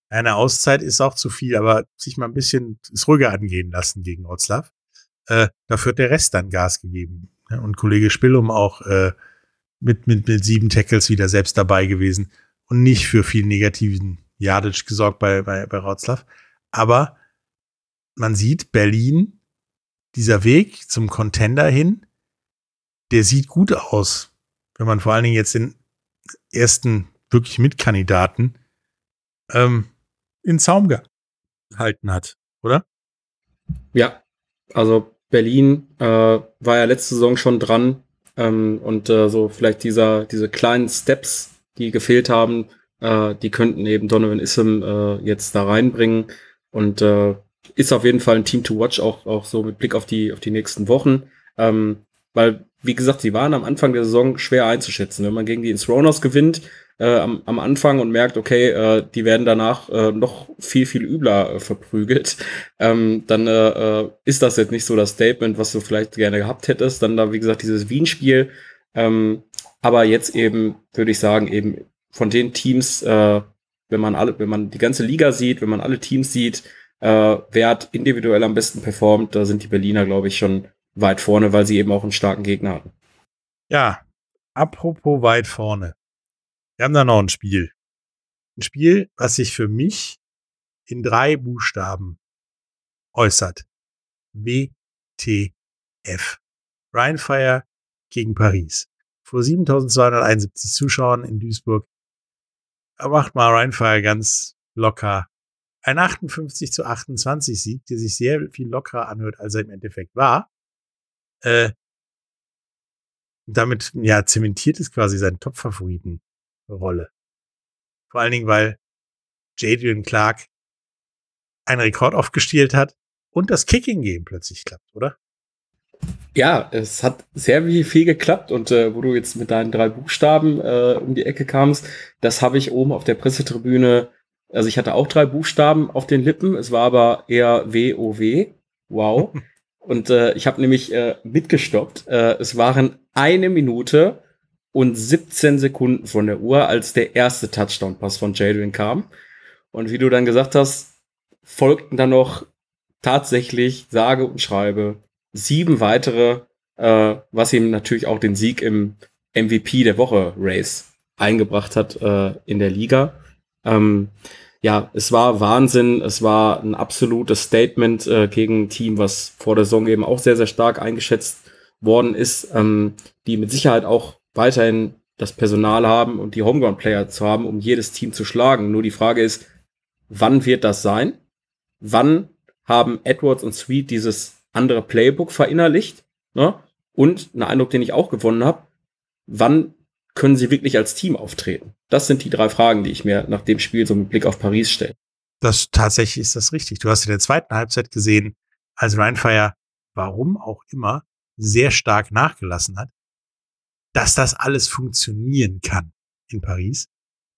eine Auszeit ist auch zu viel, aber sich mal ein bisschen ruhiger angehen lassen gegen Otzlav. Äh, dafür hat der Rest dann Gas gegeben. Ja, und Kollege Spillum auch äh, mit, mit, mit sieben Tackles wieder selbst dabei gewesen und nicht für viel negativen Yardage gesorgt bei, bei, bei Rotzlaff. Aber man sieht, Berlin dieser Weg zum Contender hin, der sieht gut aus. Wenn man vor allen Dingen jetzt den ersten wirklich Mitkandidaten ähm, in Zaum gehalten hat, oder? Ja, also Berlin äh, war ja letzte Saison schon dran ähm, und äh, so vielleicht dieser diese kleinen Steps, die gefehlt haben, äh, die könnten eben Donovan Issam äh, jetzt da reinbringen und äh, ist auf jeden Fall ein Team to watch, auch, auch so mit Blick auf die, auf die nächsten Wochen. Ähm, weil, wie gesagt, sie waren am Anfang der Saison schwer einzuschätzen. Wenn man gegen die Inthroners gewinnt, äh, am, am Anfang und merkt, okay, äh, die werden danach äh, noch viel, viel übler äh, verprügelt, ähm, dann äh, äh, ist das jetzt nicht so das Statement, was du vielleicht gerne gehabt hättest. Dann da, wie gesagt, dieses Wien-Spiel. Ähm, aber jetzt eben, würde ich sagen, eben von den Teams, äh, wenn man alle, wenn man die ganze Liga sieht, wenn man alle Teams sieht, äh, wer hat individuell am besten performt, da sind die Berliner, glaube ich, schon weit vorne, weil sie eben auch einen starken Gegner hatten. Ja, apropos weit vorne. Wir haben da noch ein Spiel. Ein Spiel, was sich für mich in drei Buchstaben äußert. WTF. Rheinfire gegen Paris. Vor 7271 Zuschauern in Duisburg macht mal Rheinfire ganz locker ein 58 zu 28 Sieg, der sich sehr viel lockerer anhört, als er im Endeffekt war. Äh, damit ja zementiert es quasi seinen Top-Favoriten Rolle. Vor allen Dingen, weil Jadrian Clark einen Rekord aufgestielt hat und das Kicking-Game plötzlich klappt, oder? Ja, es hat sehr viel geklappt und äh, wo du jetzt mit deinen drei Buchstaben äh, um die Ecke kamst, das habe ich oben auf der Pressetribüne, also ich hatte auch drei Buchstaben auf den Lippen, es war aber eher W-O-W, wow. und äh, ich habe nämlich äh, mitgestoppt, äh, es waren eine Minute und 17 Sekunden von der Uhr, als der erste Touchdown-Pass von Jadrian kam. Und wie du dann gesagt hast, folgten dann noch tatsächlich, sage und schreibe, sieben weitere, äh, was ihm natürlich auch den Sieg im MVP der Woche Race eingebracht hat äh, in der Liga. Ähm, ja, es war Wahnsinn. Es war ein absolutes Statement äh, gegen ein Team, was vor der Saison eben auch sehr, sehr stark eingeschätzt worden ist, ähm, die mit Sicherheit auch weiterhin das Personal haben und die Homeground-Player zu haben, um jedes Team zu schlagen. Nur die Frage ist, wann wird das sein? Wann haben Edwards und Sweet dieses andere Playbook verinnerlicht? Ne? Und ein Eindruck, den ich auch gewonnen habe, wann können sie wirklich als Team auftreten? Das sind die drei Fragen, die ich mir nach dem Spiel so mit Blick auf Paris stelle. Das tatsächlich ist das richtig. Du hast in der zweiten Halbzeit gesehen, als Rheinfire, warum auch immer, sehr stark nachgelassen hat dass das alles funktionieren kann in Paris.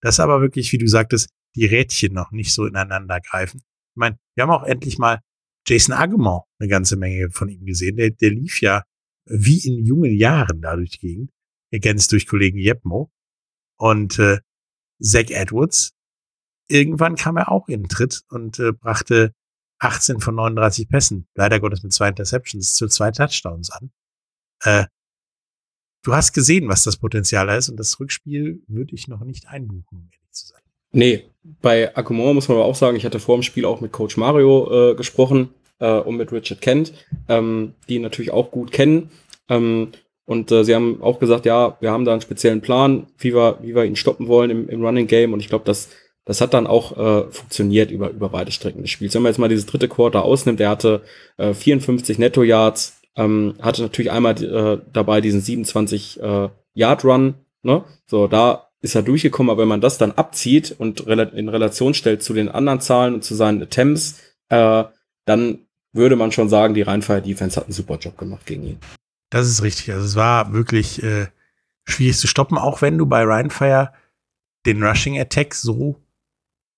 Dass aber wirklich, wie du sagtest, die Rädchen noch nicht so ineinander greifen. Ich meine, wir haben auch endlich mal Jason Agumon eine ganze Menge von ihm gesehen. Der, der lief ja wie in jungen Jahren da durch die Gegend, ergänzt durch Kollegen Jepmo. Und äh, Zach Edwards, irgendwann kam er auch in den Tritt und äh, brachte 18 von 39 Pässen, leider Gottes mit zwei Interceptions, zu zwei Touchdowns an. Äh, du hast gesehen, was das Potenzial ist und das Rückspiel würde ich noch nicht einbuchen, um ehrlich zu sein. Nee, bei Akumon muss man aber auch sagen, ich hatte vor dem Spiel auch mit Coach Mario äh, gesprochen äh, und mit Richard Kent, ähm, die ihn natürlich auch gut kennen. Ähm, und äh, sie haben auch gesagt, ja, wir haben da einen speziellen Plan, wie wir, wie wir ihn stoppen wollen im, im Running Game. Und ich glaube, das, das hat dann auch äh, funktioniert über, über beide Strecken des Spiels. Wenn man jetzt mal dieses dritte Quarter ausnimmt, er hatte äh, 54 Netto-Yards, ähm, hatte natürlich einmal äh, dabei diesen 27 äh, Yard Run, ne? So, da ist er durchgekommen, aber wenn man das dann abzieht und in Relation stellt zu den anderen Zahlen und zu seinen Attempts, äh, dann würde man schon sagen, die Rheinfire Defense hat einen super Job gemacht gegen ihn. Das ist richtig. Also es war wirklich äh, schwierig zu stoppen, auch wenn du bei Rheinfire den Rushing Attack so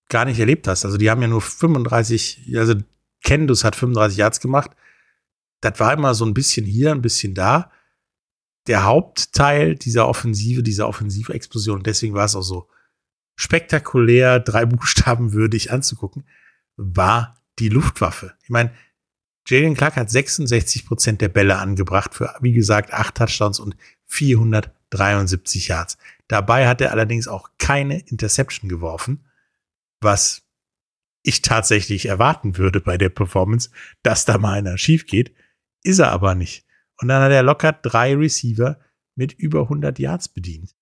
gar nicht erlebt hast. Also die haben ja nur 35, also Kendus hat 35 Yards gemacht, das war immer so ein bisschen hier, ein bisschen da. Der Hauptteil dieser Offensive, dieser Offensivexplosion, deswegen war es auch so spektakulär, drei Buchstaben würdig anzugucken, war die Luftwaffe. Ich meine, Jalen Clark hat 66 Prozent der Bälle angebracht für, wie gesagt, acht Touchdowns und 473 Yards. Dabei hat er allerdings auch keine Interception geworfen, was ich tatsächlich erwarten würde bei der Performance, dass da mal einer schief geht. Ist er aber nicht. Und dann hat er locker drei Receiver mit über 100 Yards bedient.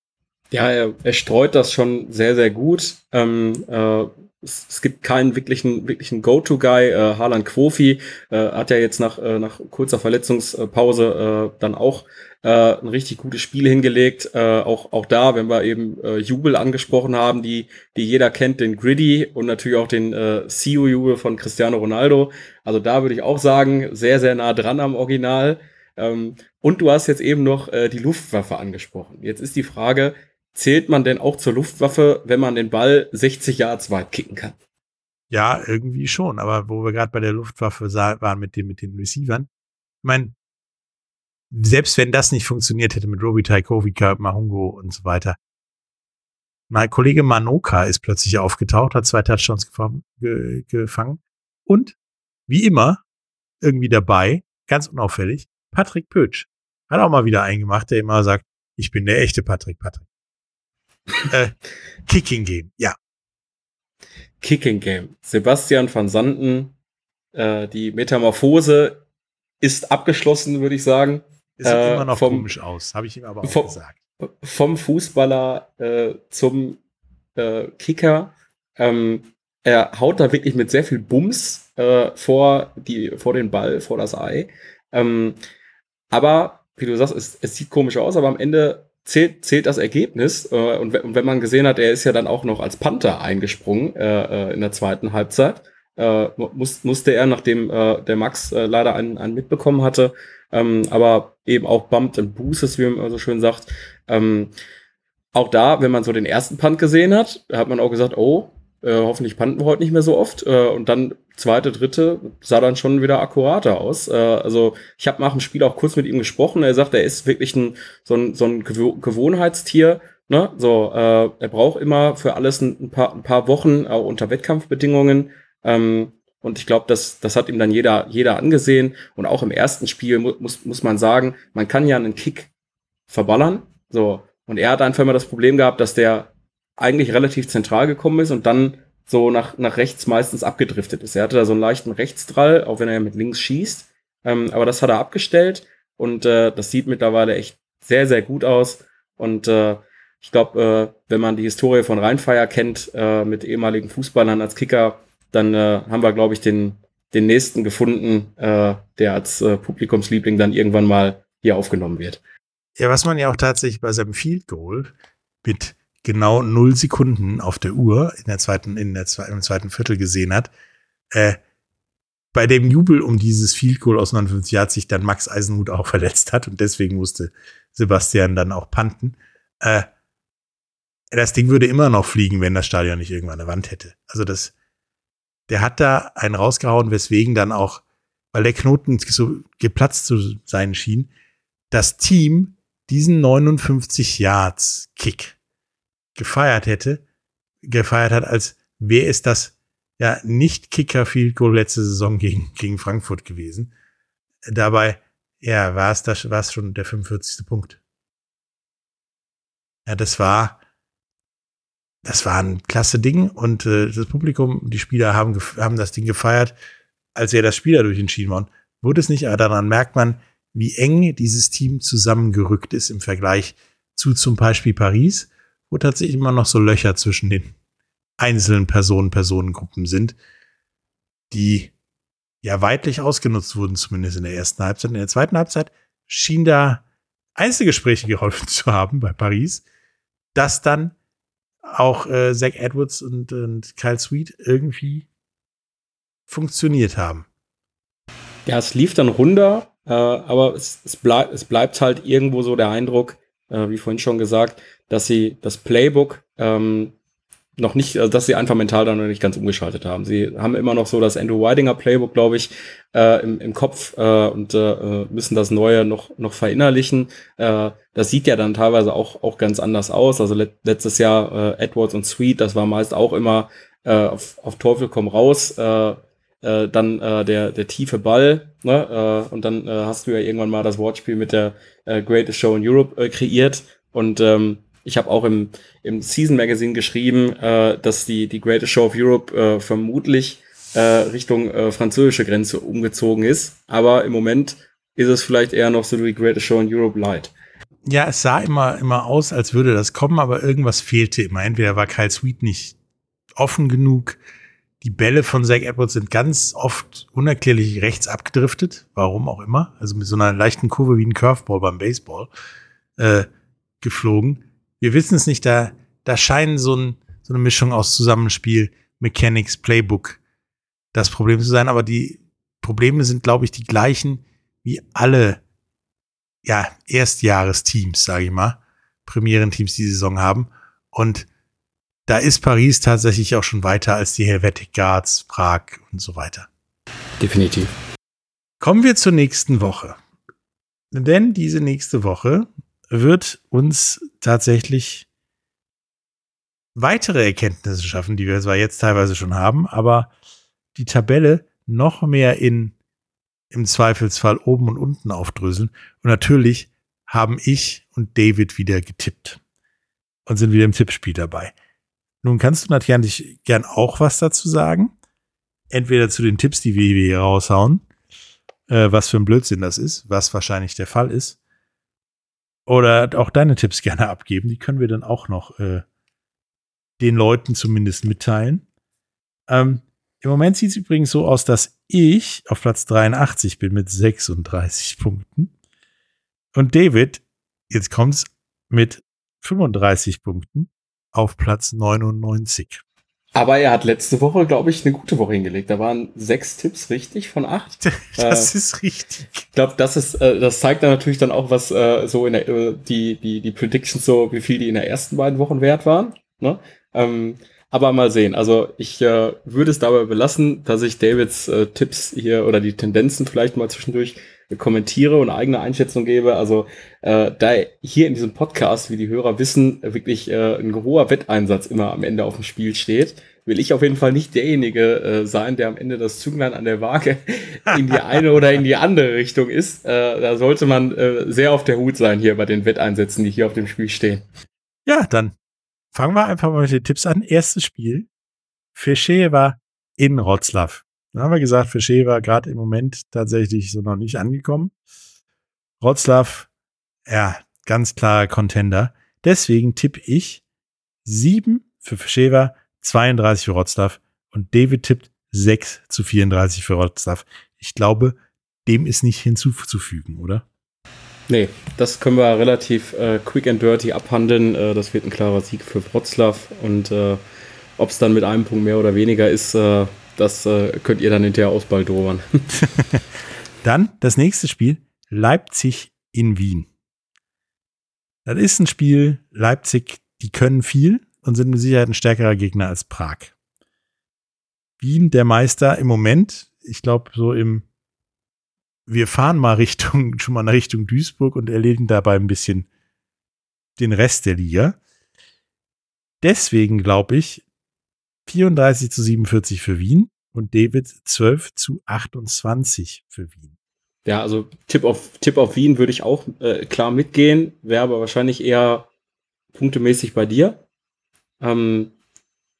Ja, er, er streut das schon sehr, sehr gut. Ähm, äh, es, es, gibt keinen wirklichen, wirklichen Go-To-Guy. Äh, Harlan Quofi äh, hat ja jetzt nach, äh, nach kurzer Verletzungspause äh, dann auch äh, ein richtig gutes Spiel hingelegt. Äh, auch, auch da, wenn wir eben äh, Jubel angesprochen haben, die, die jeder kennt, den Griddy und natürlich auch den äh, CEO-Jubel von Cristiano Ronaldo. Also da würde ich auch sagen, sehr, sehr nah dran am Original. Ähm, und du hast jetzt eben noch äh, die Luftwaffe angesprochen. Jetzt ist die Frage, zählt man denn auch zur Luftwaffe, wenn man den Ball 60 Yards weit kicken kann? Ja, irgendwie schon. Aber wo wir gerade bei der Luftwaffe waren mit, den mit den Receivern, ich meine, selbst wenn das nicht funktioniert hätte mit Robi Taikovica, Mahungo und so weiter, mein Kollege Manoka ist plötzlich aufgetaucht, hat zwei Touchdowns gefangen und wie immer irgendwie dabei, ganz unauffällig, Patrick Pötsch. Hat auch mal wieder eingemacht, der immer sagt, ich bin der echte Patrick Patrick. Äh, Kicking Game, ja. Kicking Game. Sebastian van Sanden, äh, die Metamorphose ist abgeschlossen, würde ich sagen. Es sieht äh, immer noch vom, komisch aus, habe ich ihm aber auch vom, gesagt. Vom Fußballer äh, zum äh, Kicker. Ähm, er haut da wirklich mit sehr viel Bums äh, vor, die, vor den Ball, vor das Ei. Ähm, aber, wie du sagst, es, es, sieht komisch aus, aber am Ende zählt, zählt das Ergebnis. Äh, und, und, wenn man gesehen hat, er ist ja dann auch noch als Panther eingesprungen äh, äh in der zweiten Halbzeit, äh, muss, musste er, nachdem äh, der Max äh, leider einen, einen mitbekommen hatte, ähm, aber eben auch Bumped and Boosted, wie man so schön sagt. Ähm, auch da, wenn man so den ersten Punt gesehen hat, hat man auch gesagt, oh, äh, hoffentlich panten wir heute nicht mehr so oft. Äh, und dann zweite, dritte sah dann schon wieder akkurater aus. Äh, also ich habe nach dem Spiel auch kurz mit ihm gesprochen. Er sagt, er ist wirklich ein, so ein, so ein Gewohnheitstier. Ne? So, äh, er braucht immer für alles ein, paar, ein paar Wochen, auch unter Wettkampfbedingungen. Ähm, und ich glaube, das, das hat ihm dann jeder, jeder angesehen. Und auch im ersten Spiel mu muss, muss man sagen, man kann ja einen Kick verballern. So. Und er hat einfach immer das Problem gehabt, dass der eigentlich relativ zentral gekommen ist und dann so nach, nach rechts meistens abgedriftet ist. Er hatte da so einen leichten Rechtsdrall, auch wenn er mit links schießt. Ähm, aber das hat er abgestellt und äh, das sieht mittlerweile echt sehr, sehr gut aus. Und äh, ich glaube, äh, wenn man die Historie von Rheinfeier kennt, äh, mit ehemaligen Fußballern als Kicker, dann äh, haben wir, glaube ich, den, den nächsten gefunden, äh, der als äh, Publikumsliebling dann irgendwann mal hier aufgenommen wird. Ja, was man ja auch tatsächlich bei seinem Field Goal mit genau null Sekunden auf der Uhr in der zweiten, in der zweiten, im zweiten Viertel gesehen hat. Äh, bei dem Jubel um dieses Field Goal aus 59 Jahren sich dann Max Eisenhut auch verletzt hat und deswegen musste Sebastian dann auch panten. Äh, das Ding würde immer noch fliegen, wenn das Stadion nicht irgendwann eine Wand hätte. Also das, der hat da einen rausgehauen, weswegen dann auch, weil der Knoten so geplatzt zu sein schien, das Team diesen 59 Yards Kick gefeiert hätte, gefeiert hat, als wäre es das ja nicht Kicker Field Goal letzte Saison gegen, gegen Frankfurt gewesen. Dabei, ja, war es das, war es schon der 45. Punkt. Ja, das war, das war ein klasse Ding und äh, das Publikum, die Spieler haben, haben das Ding gefeiert, als er das Spiel dadurch entschieden war. Wurde es nicht, aber daran merkt man, wie eng dieses Team zusammengerückt ist im Vergleich zu zum Beispiel Paris, wo tatsächlich immer noch so Löcher zwischen den einzelnen Personen, Personengruppen sind, die ja weitlich ausgenutzt wurden, zumindest in der ersten Halbzeit. In der zweiten Halbzeit schien da Einzelgespräche geholfen zu haben bei Paris, dass dann auch äh, Zach Edwards und, und Kyle Sweet irgendwie funktioniert haben. Ja, es lief dann runter, äh, aber es, es, bleib, es bleibt halt irgendwo so der Eindruck, äh, wie vorhin schon gesagt, dass sie das Playbook ähm, noch nicht, also dass sie einfach mental dann noch nicht ganz umgeschaltet haben. Sie haben immer noch so das Andrew Weidinger Playbook, glaube ich, äh, im, im Kopf äh, und äh, müssen das Neue noch, noch verinnerlichen. Äh, das sieht ja dann teilweise auch, auch ganz anders aus. Also let letztes Jahr äh, Edwards und Sweet, das war meist auch immer äh, auf, auf Teufel komm raus. Äh, äh, dann äh, der, der tiefe Ball, ne? äh, und dann äh, hast du ja irgendwann mal das Wortspiel mit der äh, Greatest Show in Europe äh, kreiert. Und ähm, ich habe auch im, im Season Magazine geschrieben, äh, dass die, die Greatest Show of Europe äh, vermutlich äh, Richtung äh, französische Grenze umgezogen ist. Aber im Moment ist es vielleicht eher noch so die Greatest Show in Europe Light. Ja, es sah immer, immer aus, als würde das kommen, aber irgendwas fehlte immer. Entweder war Kyle Sweet nicht offen genug. Die Bälle von Zach Edwards sind ganz oft unerklärlich rechts abgedriftet. Warum auch immer. Also mit so einer leichten Kurve wie ein Curveball beim Baseball äh, geflogen wir wissen es nicht, da, da scheinen so, ein, so eine Mischung aus Zusammenspiel, Mechanics, Playbook das Problem zu sein, aber die Probleme sind, glaube ich, die gleichen wie alle ja, Erstjahresteams, sage ich mal, Premierenteams die Saison haben. Und da ist Paris tatsächlich auch schon weiter als die Helvetic Guards, Prag und so weiter. Definitiv. Kommen wir zur nächsten Woche. Denn diese nächste Woche wird uns tatsächlich weitere Erkenntnisse schaffen, die wir zwar jetzt teilweise schon haben, aber die Tabelle noch mehr in im Zweifelsfall oben und unten aufdröseln. Und natürlich haben ich und David wieder getippt und sind wieder im Tippspiel dabei. Nun kannst du natürlich gern auch was dazu sagen. Entweder zu den Tipps, die wir hier raushauen, äh, was für ein Blödsinn das ist, was wahrscheinlich der Fall ist. Oder auch deine Tipps gerne abgeben. Die können wir dann auch noch äh, den Leuten zumindest mitteilen. Ähm, Im Moment sieht es übrigens so aus, dass ich auf Platz 83 bin mit 36 Punkten. Und David, jetzt kommt's, mit 35 Punkten auf Platz 99. Aber er hat letzte Woche, glaube ich, eine gute Woche hingelegt. Da waren sechs Tipps richtig von acht. Das äh, ist richtig. Ich glaube, das ist, äh, das zeigt dann natürlich dann auch, was äh, so in der äh, die die die Predictions so, wie viel die in der ersten beiden Wochen wert waren. Ne? Ähm, aber mal sehen. Also ich äh, würde es dabei belassen, dass ich Davids äh, Tipps hier oder die Tendenzen vielleicht mal zwischendurch kommentiere und eigene Einschätzung gebe. Also äh, da hier in diesem Podcast, wie die Hörer wissen, wirklich äh, ein hoher Wetteinsatz immer am Ende auf dem Spiel steht, will ich auf jeden Fall nicht derjenige äh, sein, der am Ende das Zünglein an der Waage in die eine oder in die andere Richtung ist. Äh, da sollte man äh, sehr auf der Hut sein hier bei den Wetteinsätzen, die hier auf dem Spiel stehen. Ja, dann fangen wir einfach mal mit den Tipps an. Erstes Spiel. Fischewa in Rotzlaw. Dann haben wir gesagt, Fischer war gerade im Moment tatsächlich so noch nicht angekommen. Rotzlaw, ja, ganz klarer Contender. Deswegen tippe ich 7 für Fischer, 32 für Rotzlaw und David tippt 6 zu 34 für Rotzlaw. Ich glaube, dem ist nicht hinzuzufügen, oder? Nee, das können wir relativ äh, quick and dirty abhandeln. Äh, das wird ein klarer Sieg für Wroclaw und äh, ob es dann mit einem Punkt mehr oder weniger ist, äh, das äh, könnt ihr dann hinterher ausbaldowern. dann das nächste Spiel, Leipzig in Wien. Das ist ein Spiel, Leipzig, die können viel und sind mit Sicherheit ein stärkerer Gegner als Prag. Wien, der Meister im Moment, ich glaube so im, wir fahren mal Richtung, schon mal Richtung Duisburg und erledigen dabei ein bisschen den Rest der Liga. Deswegen glaube ich, 34 zu 47 für Wien und David 12 zu 28 für Wien. Ja, also Tipp auf, Tipp auf Wien würde ich auch äh, klar mitgehen, wäre aber wahrscheinlich eher punktemäßig bei dir. Ähm,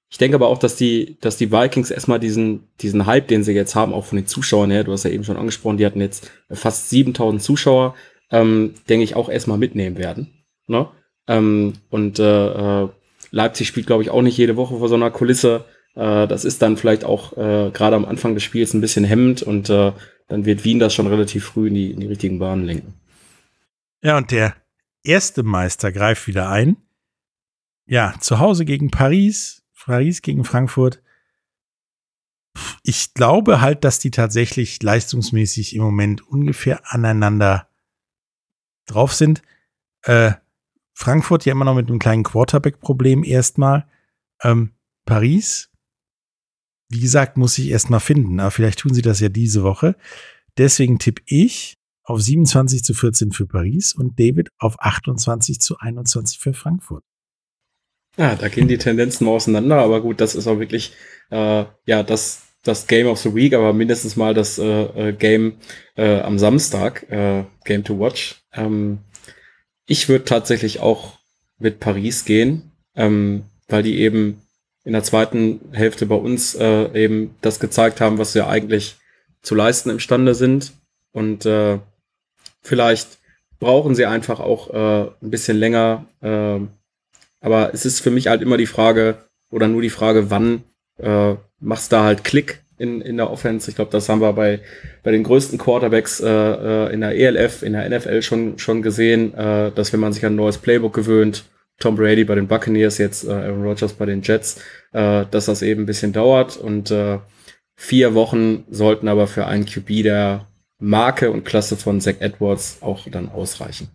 ich denke aber auch, dass die, dass die Vikings erstmal diesen, diesen Hype, den sie jetzt haben, auch von den Zuschauern her, du hast ja eben schon angesprochen, die hatten jetzt fast 7000 Zuschauer, ähm, denke ich auch erstmal mitnehmen werden. Ne? Ähm, und äh, äh Leipzig spielt, glaube ich, auch nicht jede Woche vor so einer Kulisse. Äh, das ist dann vielleicht auch äh, gerade am Anfang des Spiels ein bisschen hemmend und äh, dann wird Wien das schon relativ früh in die, in die richtigen Bahnen lenken. Ja, und der erste Meister greift wieder ein. Ja, zu Hause gegen Paris, Paris gegen Frankfurt. Ich glaube halt, dass die tatsächlich leistungsmäßig im Moment ungefähr aneinander drauf sind. Äh, Frankfurt ja immer noch mit einem kleinen Quarterback-Problem erstmal. Ähm, Paris wie gesagt, muss ich erst mal finden. Aber vielleicht tun sie das ja diese Woche. Deswegen tippe ich auf 27 zu 14 für Paris und David auf 28 zu 21 für Frankfurt. Ja, da gehen die Tendenzen mal auseinander, aber gut, das ist auch wirklich äh, ja das, das Game of the Week, aber mindestens mal das äh, äh Game äh, am Samstag, äh, Game to Watch. Ähm, ich würde tatsächlich auch mit Paris gehen, ähm, weil die eben in der zweiten Hälfte bei uns äh, eben das gezeigt haben, was wir eigentlich zu leisten imstande sind. Und äh, vielleicht brauchen sie einfach auch äh, ein bisschen länger. Äh, aber es ist für mich halt immer die Frage, oder nur die Frage, wann äh, machst da halt Klick in, in der Offense. Ich glaube, das haben wir bei, bei den größten Quarterbacks äh, äh in der ELF, in der NFL schon, schon gesehen, äh, dass wenn man sich an ein neues Playbook gewöhnt, Tom Brady bei den Buccaneers, jetzt äh, Aaron Rodgers bei den Jets, äh, dass das eben ein bisschen dauert und äh, vier Wochen sollten aber für einen QB, der Marke und Klasse von Zach Edwards auch dann ausreichen.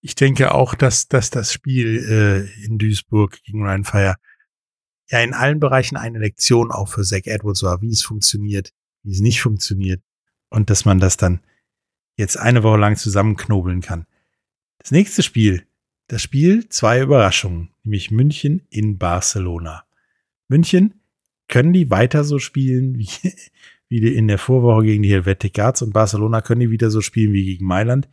Ich denke auch, dass, dass das Spiel äh, in Duisburg gegen Ryan Fire ja in allen Bereichen eine Lektion auch für Zach Edwards war, wie es funktioniert, wie es nicht funktioniert und dass man das dann jetzt eine Woche lang zusammenknobeln kann. Das nächste Spiel, das Spiel zwei Überraschungen, nämlich München in Barcelona. München, können die weiter so spielen wie, wie in der Vorwoche gegen die Helvetic Guards und Barcelona können die wieder so spielen wie gegen Mailand?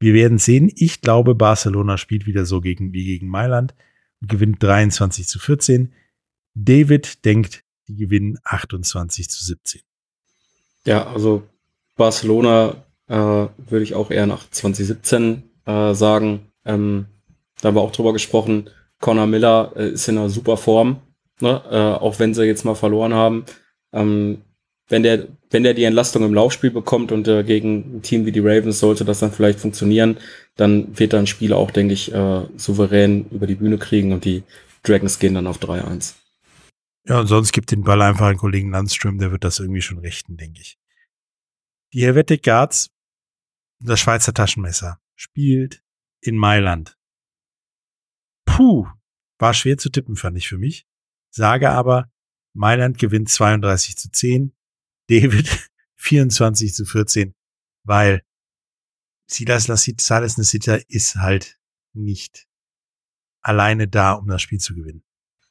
Wir werden sehen. Ich glaube, Barcelona spielt wieder so gegen, wie gegen Mailand und gewinnt 23 zu 14. David denkt, die gewinnen 28 zu 17. Ja, also Barcelona äh, würde ich auch eher nach 2017 äh, sagen. Ähm, da haben wir auch drüber gesprochen. Connor Miller äh, ist in einer super Form, ne? äh, auch wenn sie jetzt mal verloren haben. Ähm, wenn der, wenn der die Entlastung im Laufspiel bekommt und äh, gegen ein Team wie die Ravens sollte das dann vielleicht funktionieren, dann wird er ein Spiel auch, denke ich, äh, souverän über die Bühne kriegen und die Dragons gehen dann auf 3-1. Ja, und sonst gibt den Ball einfach an Kollegen Landström, der wird das irgendwie schon richten, denke ich. Die Helvetic Guards, das Schweizer Taschenmesser, spielt in Mailand. Puh, war schwer zu tippen, fand ich für mich. Sage aber, Mailand gewinnt 32 zu 10. David 24 zu 14, weil Silas Silas Nasita ist halt nicht alleine da, um das Spiel zu gewinnen.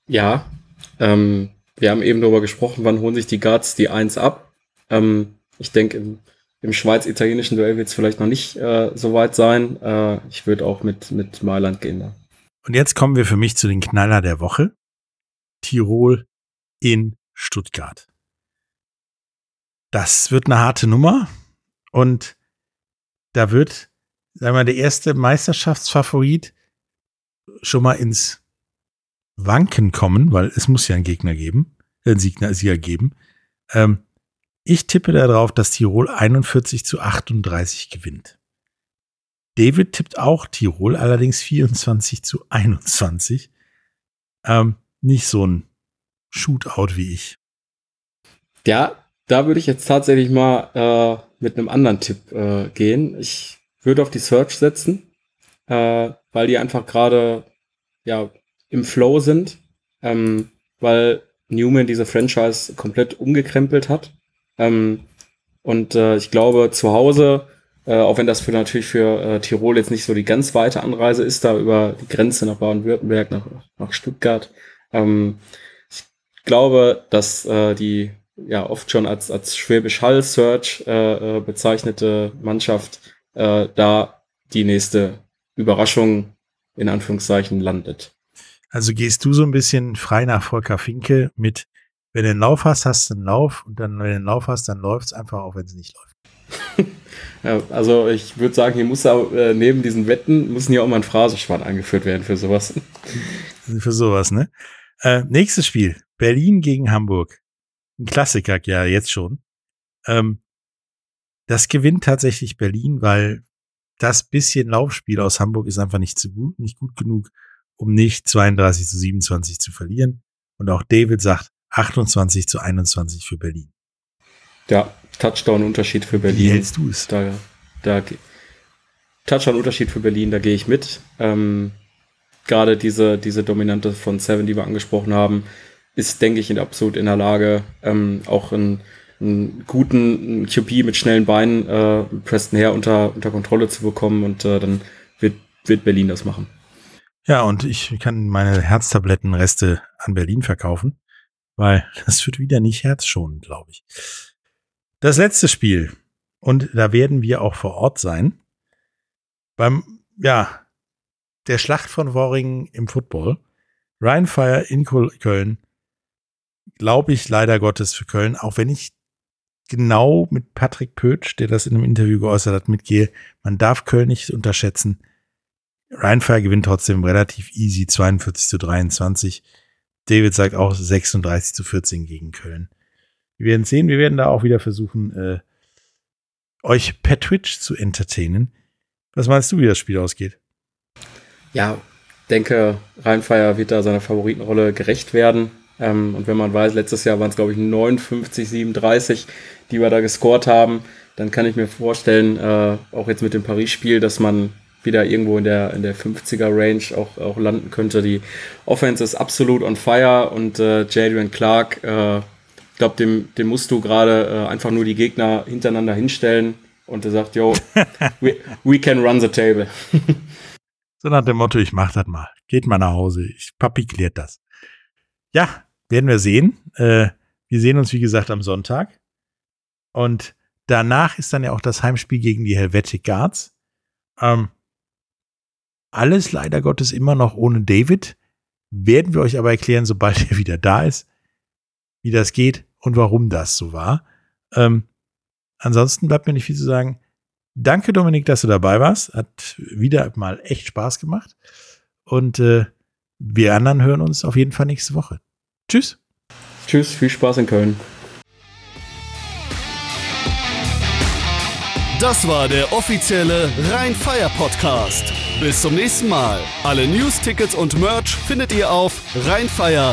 Ja, ähm, wir haben eben darüber gesprochen, wann holen sich die Guards die 1 ab. Ähm, ich denke, im, im schweiz-italienischen Duell wird es vielleicht noch nicht äh, so weit sein. Äh, ich würde auch mit, mit Mailand gehen da. Und jetzt kommen wir für mich zu den Knaller der Woche. Tirol in Stuttgart das wird eine harte Nummer. Und da wird, sagen wir, der erste Meisterschaftsfavorit schon mal ins Wanken kommen, weil es muss ja einen Gegner geben, äh, einen Sieger, Sieger geben. Ähm, ich tippe darauf, dass Tirol 41 zu 38 gewinnt. David tippt auch Tirol, allerdings 24 zu 21. Ähm, nicht so ein Shootout wie ich. Ja, da würde ich jetzt tatsächlich mal äh, mit einem anderen Tipp äh, gehen. Ich würde auf die Search setzen, äh, weil die einfach gerade ja im Flow sind, ähm, weil Newman diese Franchise komplett umgekrempelt hat. Ähm, und äh, ich glaube, zu Hause, äh, auch wenn das für natürlich für äh, Tirol jetzt nicht so die ganz weite Anreise ist, da über die Grenze nach Baden-Württemberg, nach, nach Stuttgart, ähm, ich glaube, dass äh, die ja oft schon als, als Schwäbisch Hall Search äh, äh, bezeichnete Mannschaft äh, da die nächste Überraschung in Anführungszeichen landet. Also gehst du so ein bisschen frei nach Volker Finke mit, wenn du einen Lauf hast, hast du einen Lauf und dann, wenn du einen Lauf hast, dann läuft es einfach, auch wenn es nicht läuft. ja, also ich würde sagen, hier muss auch, äh, neben diesen Wetten, müssen hier auch mal ein Phrasenschwein angeführt werden für sowas. für sowas, ne? Äh, nächstes Spiel. Berlin gegen Hamburg ein Klassiker ja jetzt schon. Ähm, das gewinnt tatsächlich Berlin, weil das bisschen Laufspiel aus Hamburg ist einfach nicht zu gut, nicht gut genug, um nicht 32 zu 27 zu verlieren. Und auch David sagt 28 zu 21 für Berlin. Ja, Touchdown-Unterschied für Berlin. Wie hältst du es? Da, da, Touchdown-Unterschied für Berlin, da gehe ich mit. Ähm, Gerade diese, diese Dominante von Seven, die wir angesprochen haben, ist, denke ich, absolut in der Lage, ähm, auch einen, einen guten QB mit schnellen Beinen äh, Preston her unter, unter Kontrolle zu bekommen und äh, dann wird, wird Berlin das machen. Ja, und ich kann meine Herztablettenreste an Berlin verkaufen, weil das wird wieder nicht herzschonend, glaube ich. Das letzte Spiel, und da werden wir auch vor Ort sein, beim, ja, der Schlacht von Worringen im Football. Rheinfire in Köln glaube ich leider Gottes für Köln, auch wenn ich genau mit Patrick Pötsch, der das in einem Interview geäußert hat, mitgehe. Man darf Köln nicht unterschätzen. Rheinfire gewinnt trotzdem relativ easy 42 zu 23. David sagt auch 36 zu 14 gegen Köln. Wir werden sehen, wir werden da auch wieder versuchen, äh, euch per Twitch zu entertainen. Was meinst du, wie das Spiel ausgeht? Ja, denke, Rheinfire wird da seiner Favoritenrolle gerecht werden. Ähm, und wenn man weiß, letztes Jahr waren es, glaube ich, 59, 37, die wir da gescored haben, dann kann ich mir vorstellen, äh, auch jetzt mit dem Paris-Spiel, dass man wieder irgendwo in der, in der 50er-Range auch, auch landen könnte. Die Offense ist absolut on fire und äh, Jadrian Clark, äh, ich glaube, dem, dem musst du gerade äh, einfach nur die Gegner hintereinander hinstellen und er sagt, yo, we, we can run the table. so nach dem Motto, ich mach das mal. Geht mal nach Hause. Ich, Papi klärt das. Ja, werden wir sehen. Äh, wir sehen uns, wie gesagt, am Sonntag. Und danach ist dann ja auch das Heimspiel gegen die Helvetic Guards. Ähm, alles leider Gottes immer noch ohne David. Werden wir euch aber erklären, sobald er wieder da ist, wie das geht und warum das so war. Ähm, ansonsten bleibt mir nicht viel zu sagen. Danke, Dominik, dass du dabei warst. Hat wieder mal echt Spaß gemacht. Und äh, wir anderen hören uns auf jeden Fall nächste Woche. Tschüss. Tschüss, viel Spaß in Köln. Das war der offizielle Rhein-Fire Podcast. Bis zum nächsten Mal. Alle News, Tickets und Merch findet ihr auf rheinfire.de.